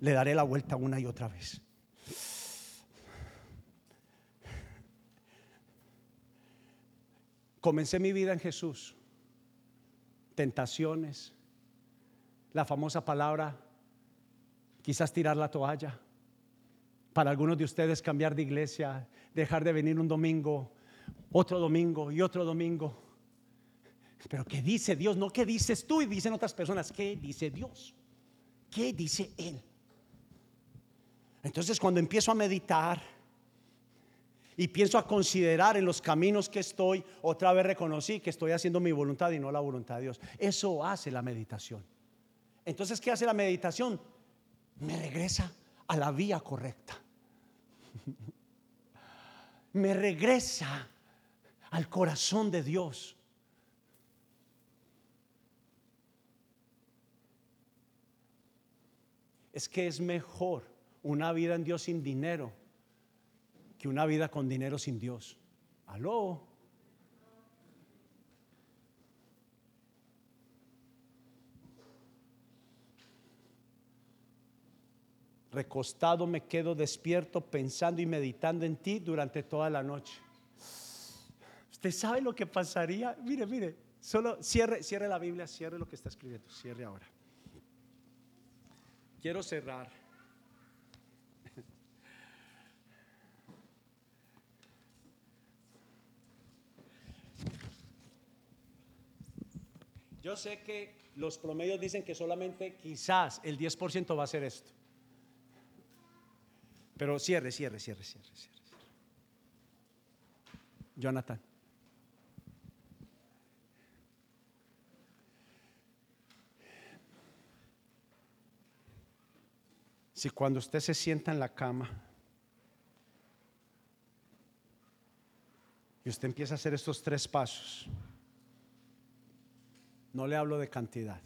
le daré la vuelta una y otra vez. Comencé mi vida en Jesús. Tentaciones, la famosa palabra quizás tirar la toalla. Para algunos de ustedes cambiar de iglesia, dejar de venir un domingo, otro domingo y otro domingo. Pero ¿qué dice Dios? No ¿qué dices tú y dicen otras personas. ¿Qué dice Dios? ¿Qué dice Él? Entonces cuando empiezo a meditar y pienso a considerar en los caminos que estoy, otra vez reconocí que estoy haciendo mi voluntad y no la voluntad de Dios. Eso hace la meditación. Entonces, ¿qué hace la meditación? Me regresa a la vía correcta. (laughs) Me regresa al corazón de Dios. Es que es mejor una vida en Dios sin dinero que una vida con dinero sin Dios. Aló. Recostado me quedo despierto pensando y meditando en ti durante toda la noche. Usted sabe lo que pasaría. Mire, mire, Solo cierre, cierre la Biblia, cierre lo que está escribiendo, cierre ahora. Quiero cerrar. Yo sé que los promedios dicen que solamente quizás el 10% va a ser esto. Pero cierre, cierre, cierre, cierre, cierre. Jonathan. Si cuando usted se sienta en la cama y usted empieza a hacer estos tres pasos, no le hablo de cantidad,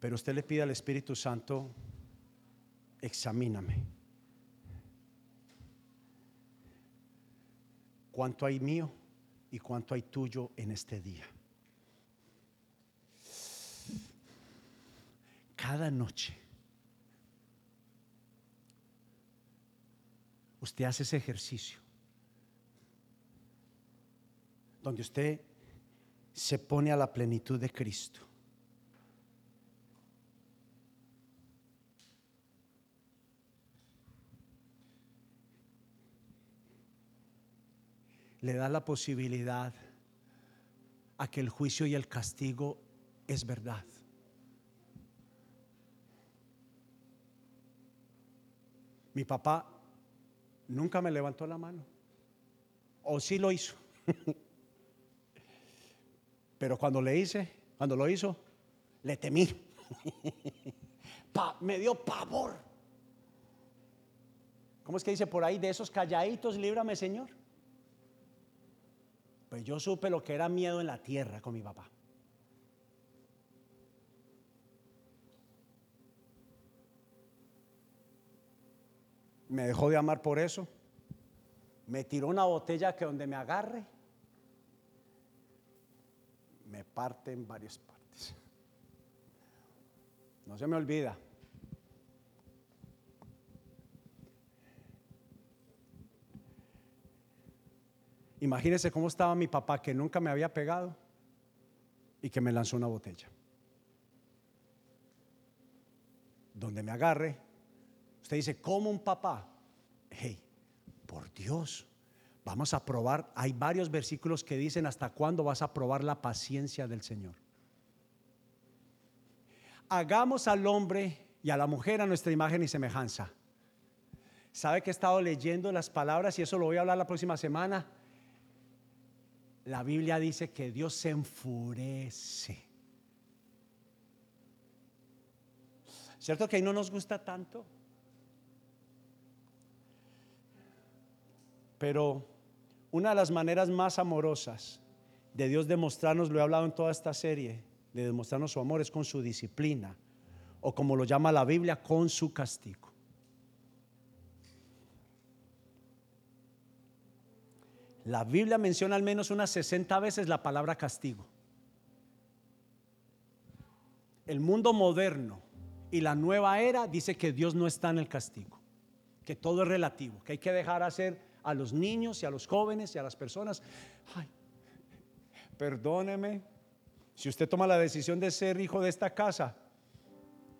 pero usted le pide al Espíritu Santo, examíname. ¿Cuánto hay mío y cuánto hay tuyo en este día? cada noche usted hace ese ejercicio donde usted se pone a la plenitud de Cristo. Le da la posibilidad a que el juicio y el castigo es verdad. Mi papá nunca me levantó la mano. O sí lo hizo. (laughs) Pero cuando le hice, cuando lo hizo, le temí. (laughs) me dio pavor. ¿Cómo es que dice por ahí de esos calladitos, líbrame, Señor? Pues yo supe lo que era miedo en la tierra con mi papá. me dejó de amar por eso, me tiró una botella que donde me agarre, me parte en varias partes. No se me olvida. Imagínense cómo estaba mi papá que nunca me había pegado y que me lanzó una botella. Donde me agarre, Usted dice, ¿cómo un papá? Hey, por Dios, vamos a probar. Hay varios versículos que dicen hasta cuándo vas a probar la paciencia del Señor. Hagamos al hombre y a la mujer a nuestra imagen y semejanza. ¿Sabe que he estado leyendo las palabras y eso lo voy a hablar la próxima semana? La Biblia dice que Dios se enfurece. ¿Cierto que ahí no nos gusta tanto? Pero una de las maneras más amorosas de Dios demostrarnos, lo he hablado en toda esta serie, de demostrarnos su amor es con su disciplina, o como lo llama la Biblia, con su castigo. La Biblia menciona al menos unas 60 veces la palabra castigo. El mundo moderno y la nueva era dice que Dios no está en el castigo, que todo es relativo, que hay que dejar hacer a los niños y a los jóvenes y a las personas. Ay, perdóneme, si usted toma la decisión de ser hijo de esta casa,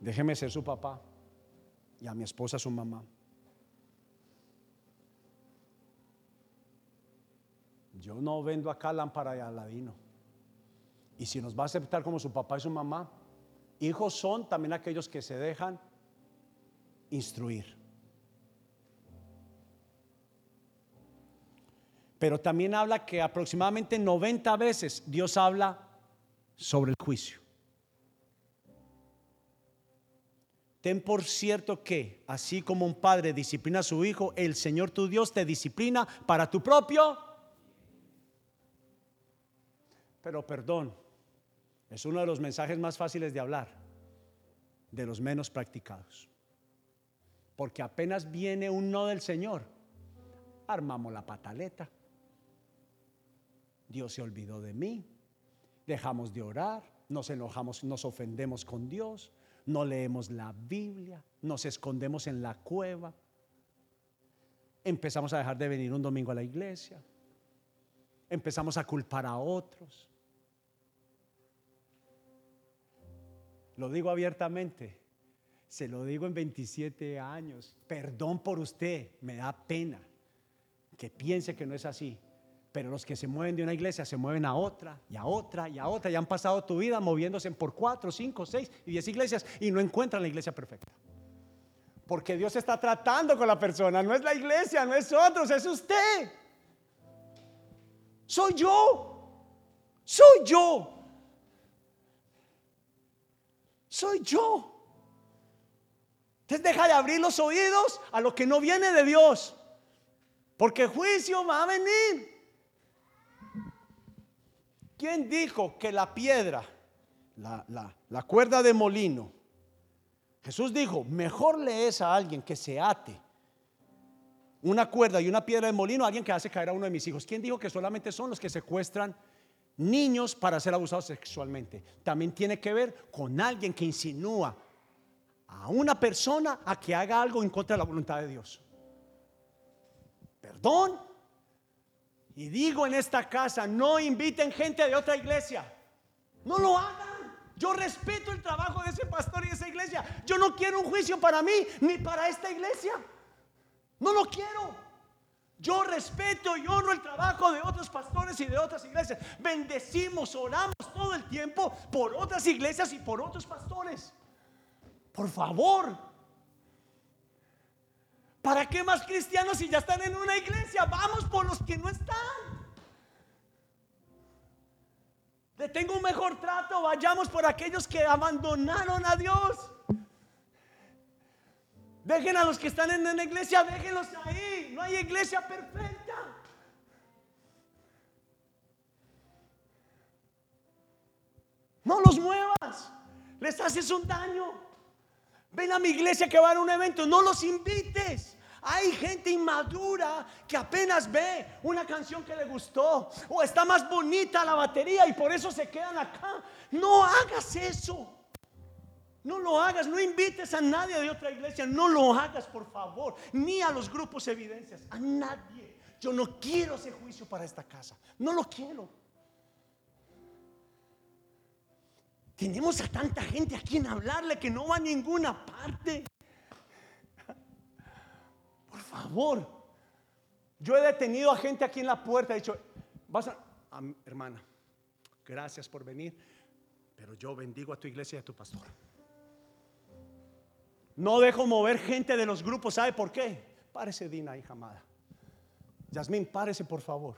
déjeme ser su papá y a mi esposa su mamá. Yo no vendo acá lámpara de Aladino. Y si nos va a aceptar como su papá y su mamá, hijos son también aquellos que se dejan instruir. Pero también habla que aproximadamente 90 veces Dios habla sobre el juicio. Ten por cierto que, así como un padre disciplina a su hijo, el Señor tu Dios te disciplina para tu propio. Pero perdón, es uno de los mensajes más fáciles de hablar, de los menos practicados. Porque apenas viene un no del Señor, armamos la pataleta. Dios se olvidó de mí, dejamos de orar, nos enojamos, nos ofendemos con Dios, no leemos la Biblia, nos escondemos en la cueva, empezamos a dejar de venir un domingo a la iglesia, empezamos a culpar a otros. Lo digo abiertamente, se lo digo en 27 años, perdón por usted, me da pena que piense que no es así. Pero los que se mueven de una iglesia se mueven a otra y a otra y a otra y han pasado tu vida moviéndose por cuatro, cinco, seis y diez iglesias y no encuentran la iglesia perfecta. Porque Dios está tratando con la persona, no es la iglesia, no es otros, es usted. Soy yo. Soy yo. Soy yo. Entonces deja de abrir los oídos a lo que no viene de Dios. Porque juicio va a venir. ¿Quién dijo que la piedra, la, la cuerda de molino, Jesús dijo, mejor le es a alguien que se ate una cuerda y una piedra de molino a alguien que hace caer a uno de mis hijos. ¿Quién dijo que solamente son los que secuestran niños para ser abusados sexualmente? También tiene que ver con alguien que insinúa a una persona a que haga algo en contra de la voluntad de Dios. Perdón. Y digo en esta casa, no inviten gente de otra iglesia. No lo hagan. Yo respeto el trabajo de ese pastor y de esa iglesia. Yo no quiero un juicio para mí ni para esta iglesia. No lo quiero. Yo respeto y honro el trabajo de otros pastores y de otras iglesias. Bendecimos, oramos todo el tiempo por otras iglesias y por otros pastores. Por favor. ¿Para qué más cristianos si ya están en una iglesia? Vamos por los que no están. Le tengo un mejor trato. Vayamos por aquellos que abandonaron a Dios. Dejen a los que están en la iglesia, déjenlos ahí. No hay iglesia perfecta. No los muevas. Les haces un daño. Ven a mi iglesia que va a un evento. No los invites. Hay gente inmadura que apenas ve una canción que le gustó o está más bonita la batería y por eso se quedan acá. No hagas eso. No lo hagas, no invites a nadie de otra iglesia, no lo hagas por favor, ni a los grupos evidencias, a nadie. Yo no quiero ese juicio para esta casa, no lo quiero. Tenemos a tanta gente a quien hablarle que no va a ninguna parte. Por favor, yo he detenido a gente aquí en la puerta, he dicho, vas a, hermana, gracias por venir, pero yo bendigo a tu iglesia y a tu pastor. No dejo mover gente de los grupos. ¿Sabe por qué? Párese, Dina, hija amada. Yasmín, párese, por favor.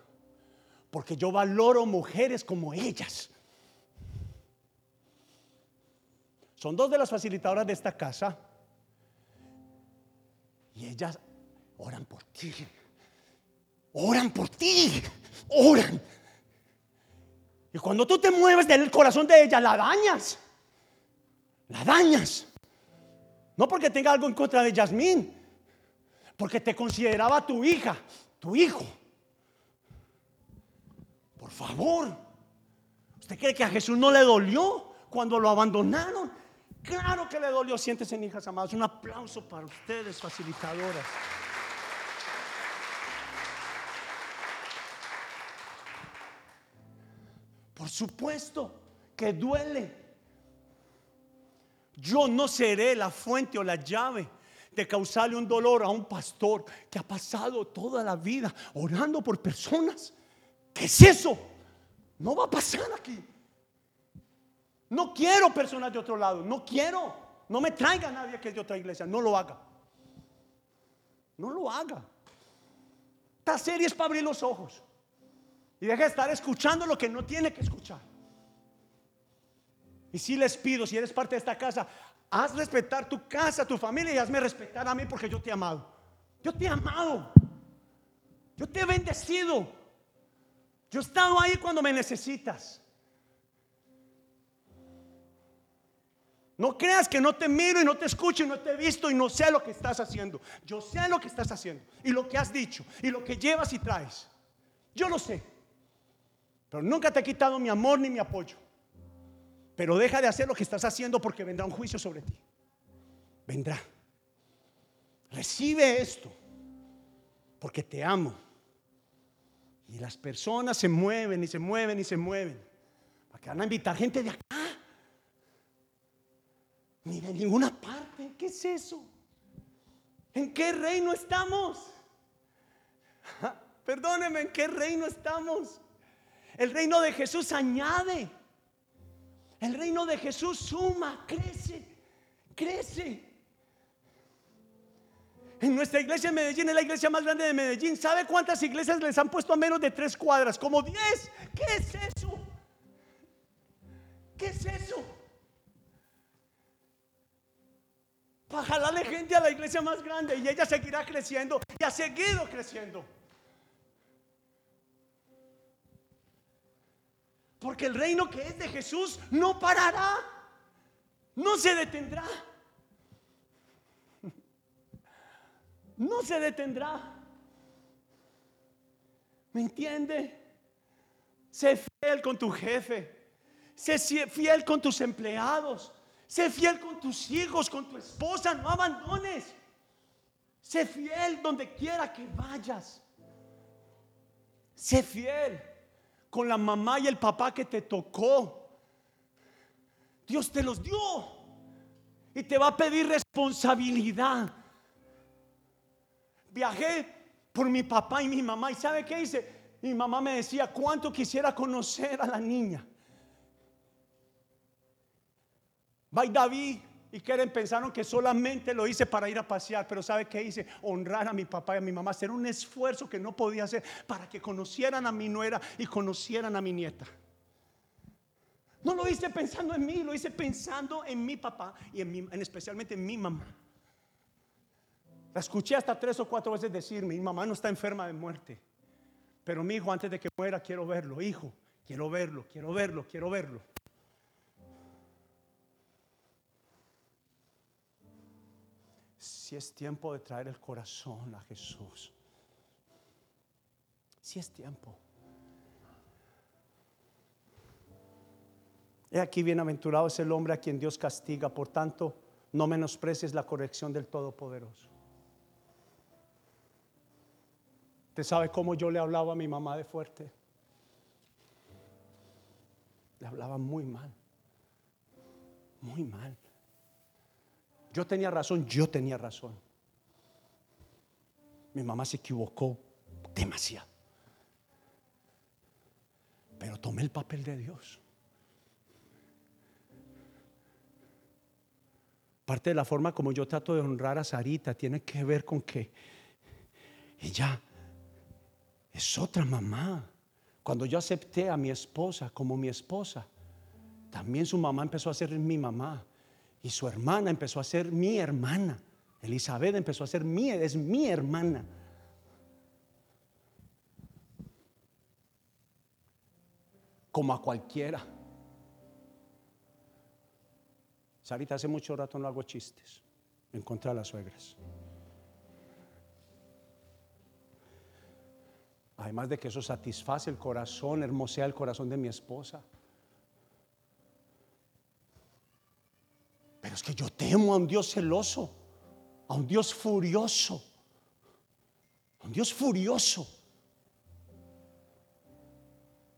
Porque yo valoro mujeres como ellas. Son dos de las facilitadoras de esta casa. Y ellas oran por ti. Oran por ti. Oran. Y cuando tú te mueves del corazón de ella, la dañas. La dañas. No porque tenga algo en contra de Yasmín, porque te consideraba tu hija, tu hijo. Por favor, ¿usted cree que a Jesús no le dolió cuando lo abandonaron? Claro que le dolió. Siéntese, hijas amadas. Un aplauso para ustedes, facilitadoras. Por supuesto que duele. Yo no seré la fuente o la llave de causarle un dolor a un pastor que ha pasado toda la vida orando por personas. ¿Qué es eso? No va a pasar aquí. No quiero personas de otro lado, no quiero. No me traiga nadie que es de otra iglesia, no lo haga. No lo haga. Esta serie es para abrir los ojos y deja de estar escuchando lo que no tiene que escuchar. Y si les pido, si eres parte de esta casa, haz respetar tu casa, tu familia y hazme respetar a mí porque yo te he amado. Yo te he amado. Yo te he bendecido. Yo he estado ahí cuando me necesitas. No creas que no te miro y no te escucho y no te he visto y no sé lo que estás haciendo. Yo sé lo que estás haciendo y lo que has dicho y lo que llevas y traes. Yo lo sé. Pero nunca te he quitado mi amor ni mi apoyo. Pero deja de hacer lo que estás haciendo porque vendrá un juicio sobre ti. Vendrá. Recibe esto porque te amo Y las personas se mueven y se mueven y se mueven. ¿Para que van a invitar gente de acá? Ni de ninguna parte. ¿Qué es eso? ¿En qué reino estamos? Perdóneme, ¿en qué reino estamos? El reino de Jesús añade. El reino de Jesús suma, crece, crece. En nuestra iglesia en Medellín es la iglesia más grande de Medellín. ¿Sabe cuántas iglesias les han puesto a menos de tres cuadras? Como diez. ¿Qué es eso? ¿Qué es eso? Para jalarle gente a la iglesia más grande y ella seguirá creciendo y ha seguido creciendo. Porque el reino que es de Jesús no parará, no se detendrá. (laughs) No se detendrá. ¿Me entiende? Sé fiel con tu jefe. Sé fiel con tus empleados. Sé fiel con tus hijos, con tu esposa. No abandones. Sé fiel donde quiera que vayas. Sé fiel con la mamá y el papá que te tocó. Dios te los dio y te va a pedir responsabilidad. Viajé por mi papá y mi mamá y ¿sabe qué hice? Mi mamá me decía cuánto quisiera conocer a la niña. Va David y Keren pensaron que solamente lo hice para ir a pasear, pero ¿sabe qué hice? Honrar a mi papá y a mi mamá, hacer un esfuerzo que no podía hacer para que conocieran a mi nuera y conocieran a mi nieta. No lo hice pensando en mí, lo hice pensando en mi papá y en, en especialmente en mi mamá. La escuché hasta tres o cuatro veces decirme, mi mamá no está enferma de muerte, pero mi hijo antes de que muera quiero verlo, hijo, quiero verlo, quiero verlo, quiero verlo. Si es tiempo de traer el corazón a Jesús. Si es tiempo. He aquí bienaventurado es el hombre a quien Dios castiga, por tanto, no menosprecies la corrección del Todopoderoso. ¿Usted sabe cómo yo le hablaba a mi mamá de fuerte? Le hablaba muy mal, muy mal. Yo tenía razón, yo tenía razón. Mi mamá se equivocó demasiado. Pero tomé el papel de Dios. Parte de la forma como yo trato de honrar a Sarita tiene que ver con que ella es otra mamá. Cuando yo acepté a mi esposa como mi esposa, también su mamá empezó a ser mi mamá. Y su hermana empezó a ser mi hermana. Elizabeth empezó a ser mi, es mi hermana. Como a cualquiera. Sarita, hace mucho rato no hago chistes en contra de las suegras. Además de que eso satisface el corazón, hermosea el corazón de mi esposa. Pero es que yo temo a un Dios celoso, a un Dios furioso, a un Dios furioso.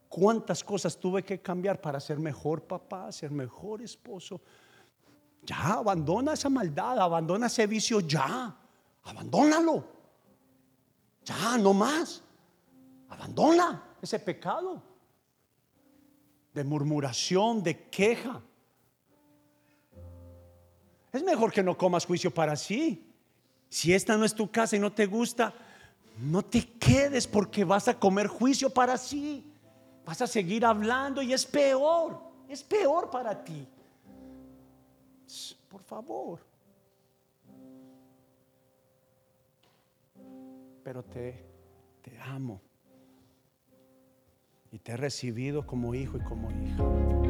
¿Cuántas cosas tuve que cambiar para ser mejor papá, ser mejor esposo? Ya, abandona esa maldad, abandona ese vicio ya, abandónalo. Ya, no más. Abandona ese pecado de murmuración, de queja. Es mejor que no comas juicio para sí. Si esta no es tu casa y no te gusta, no te quedes porque vas a comer juicio para sí. Vas a seguir hablando y es peor, es peor para ti. Por favor. Pero te, te amo. Y te he recibido como hijo y como hija.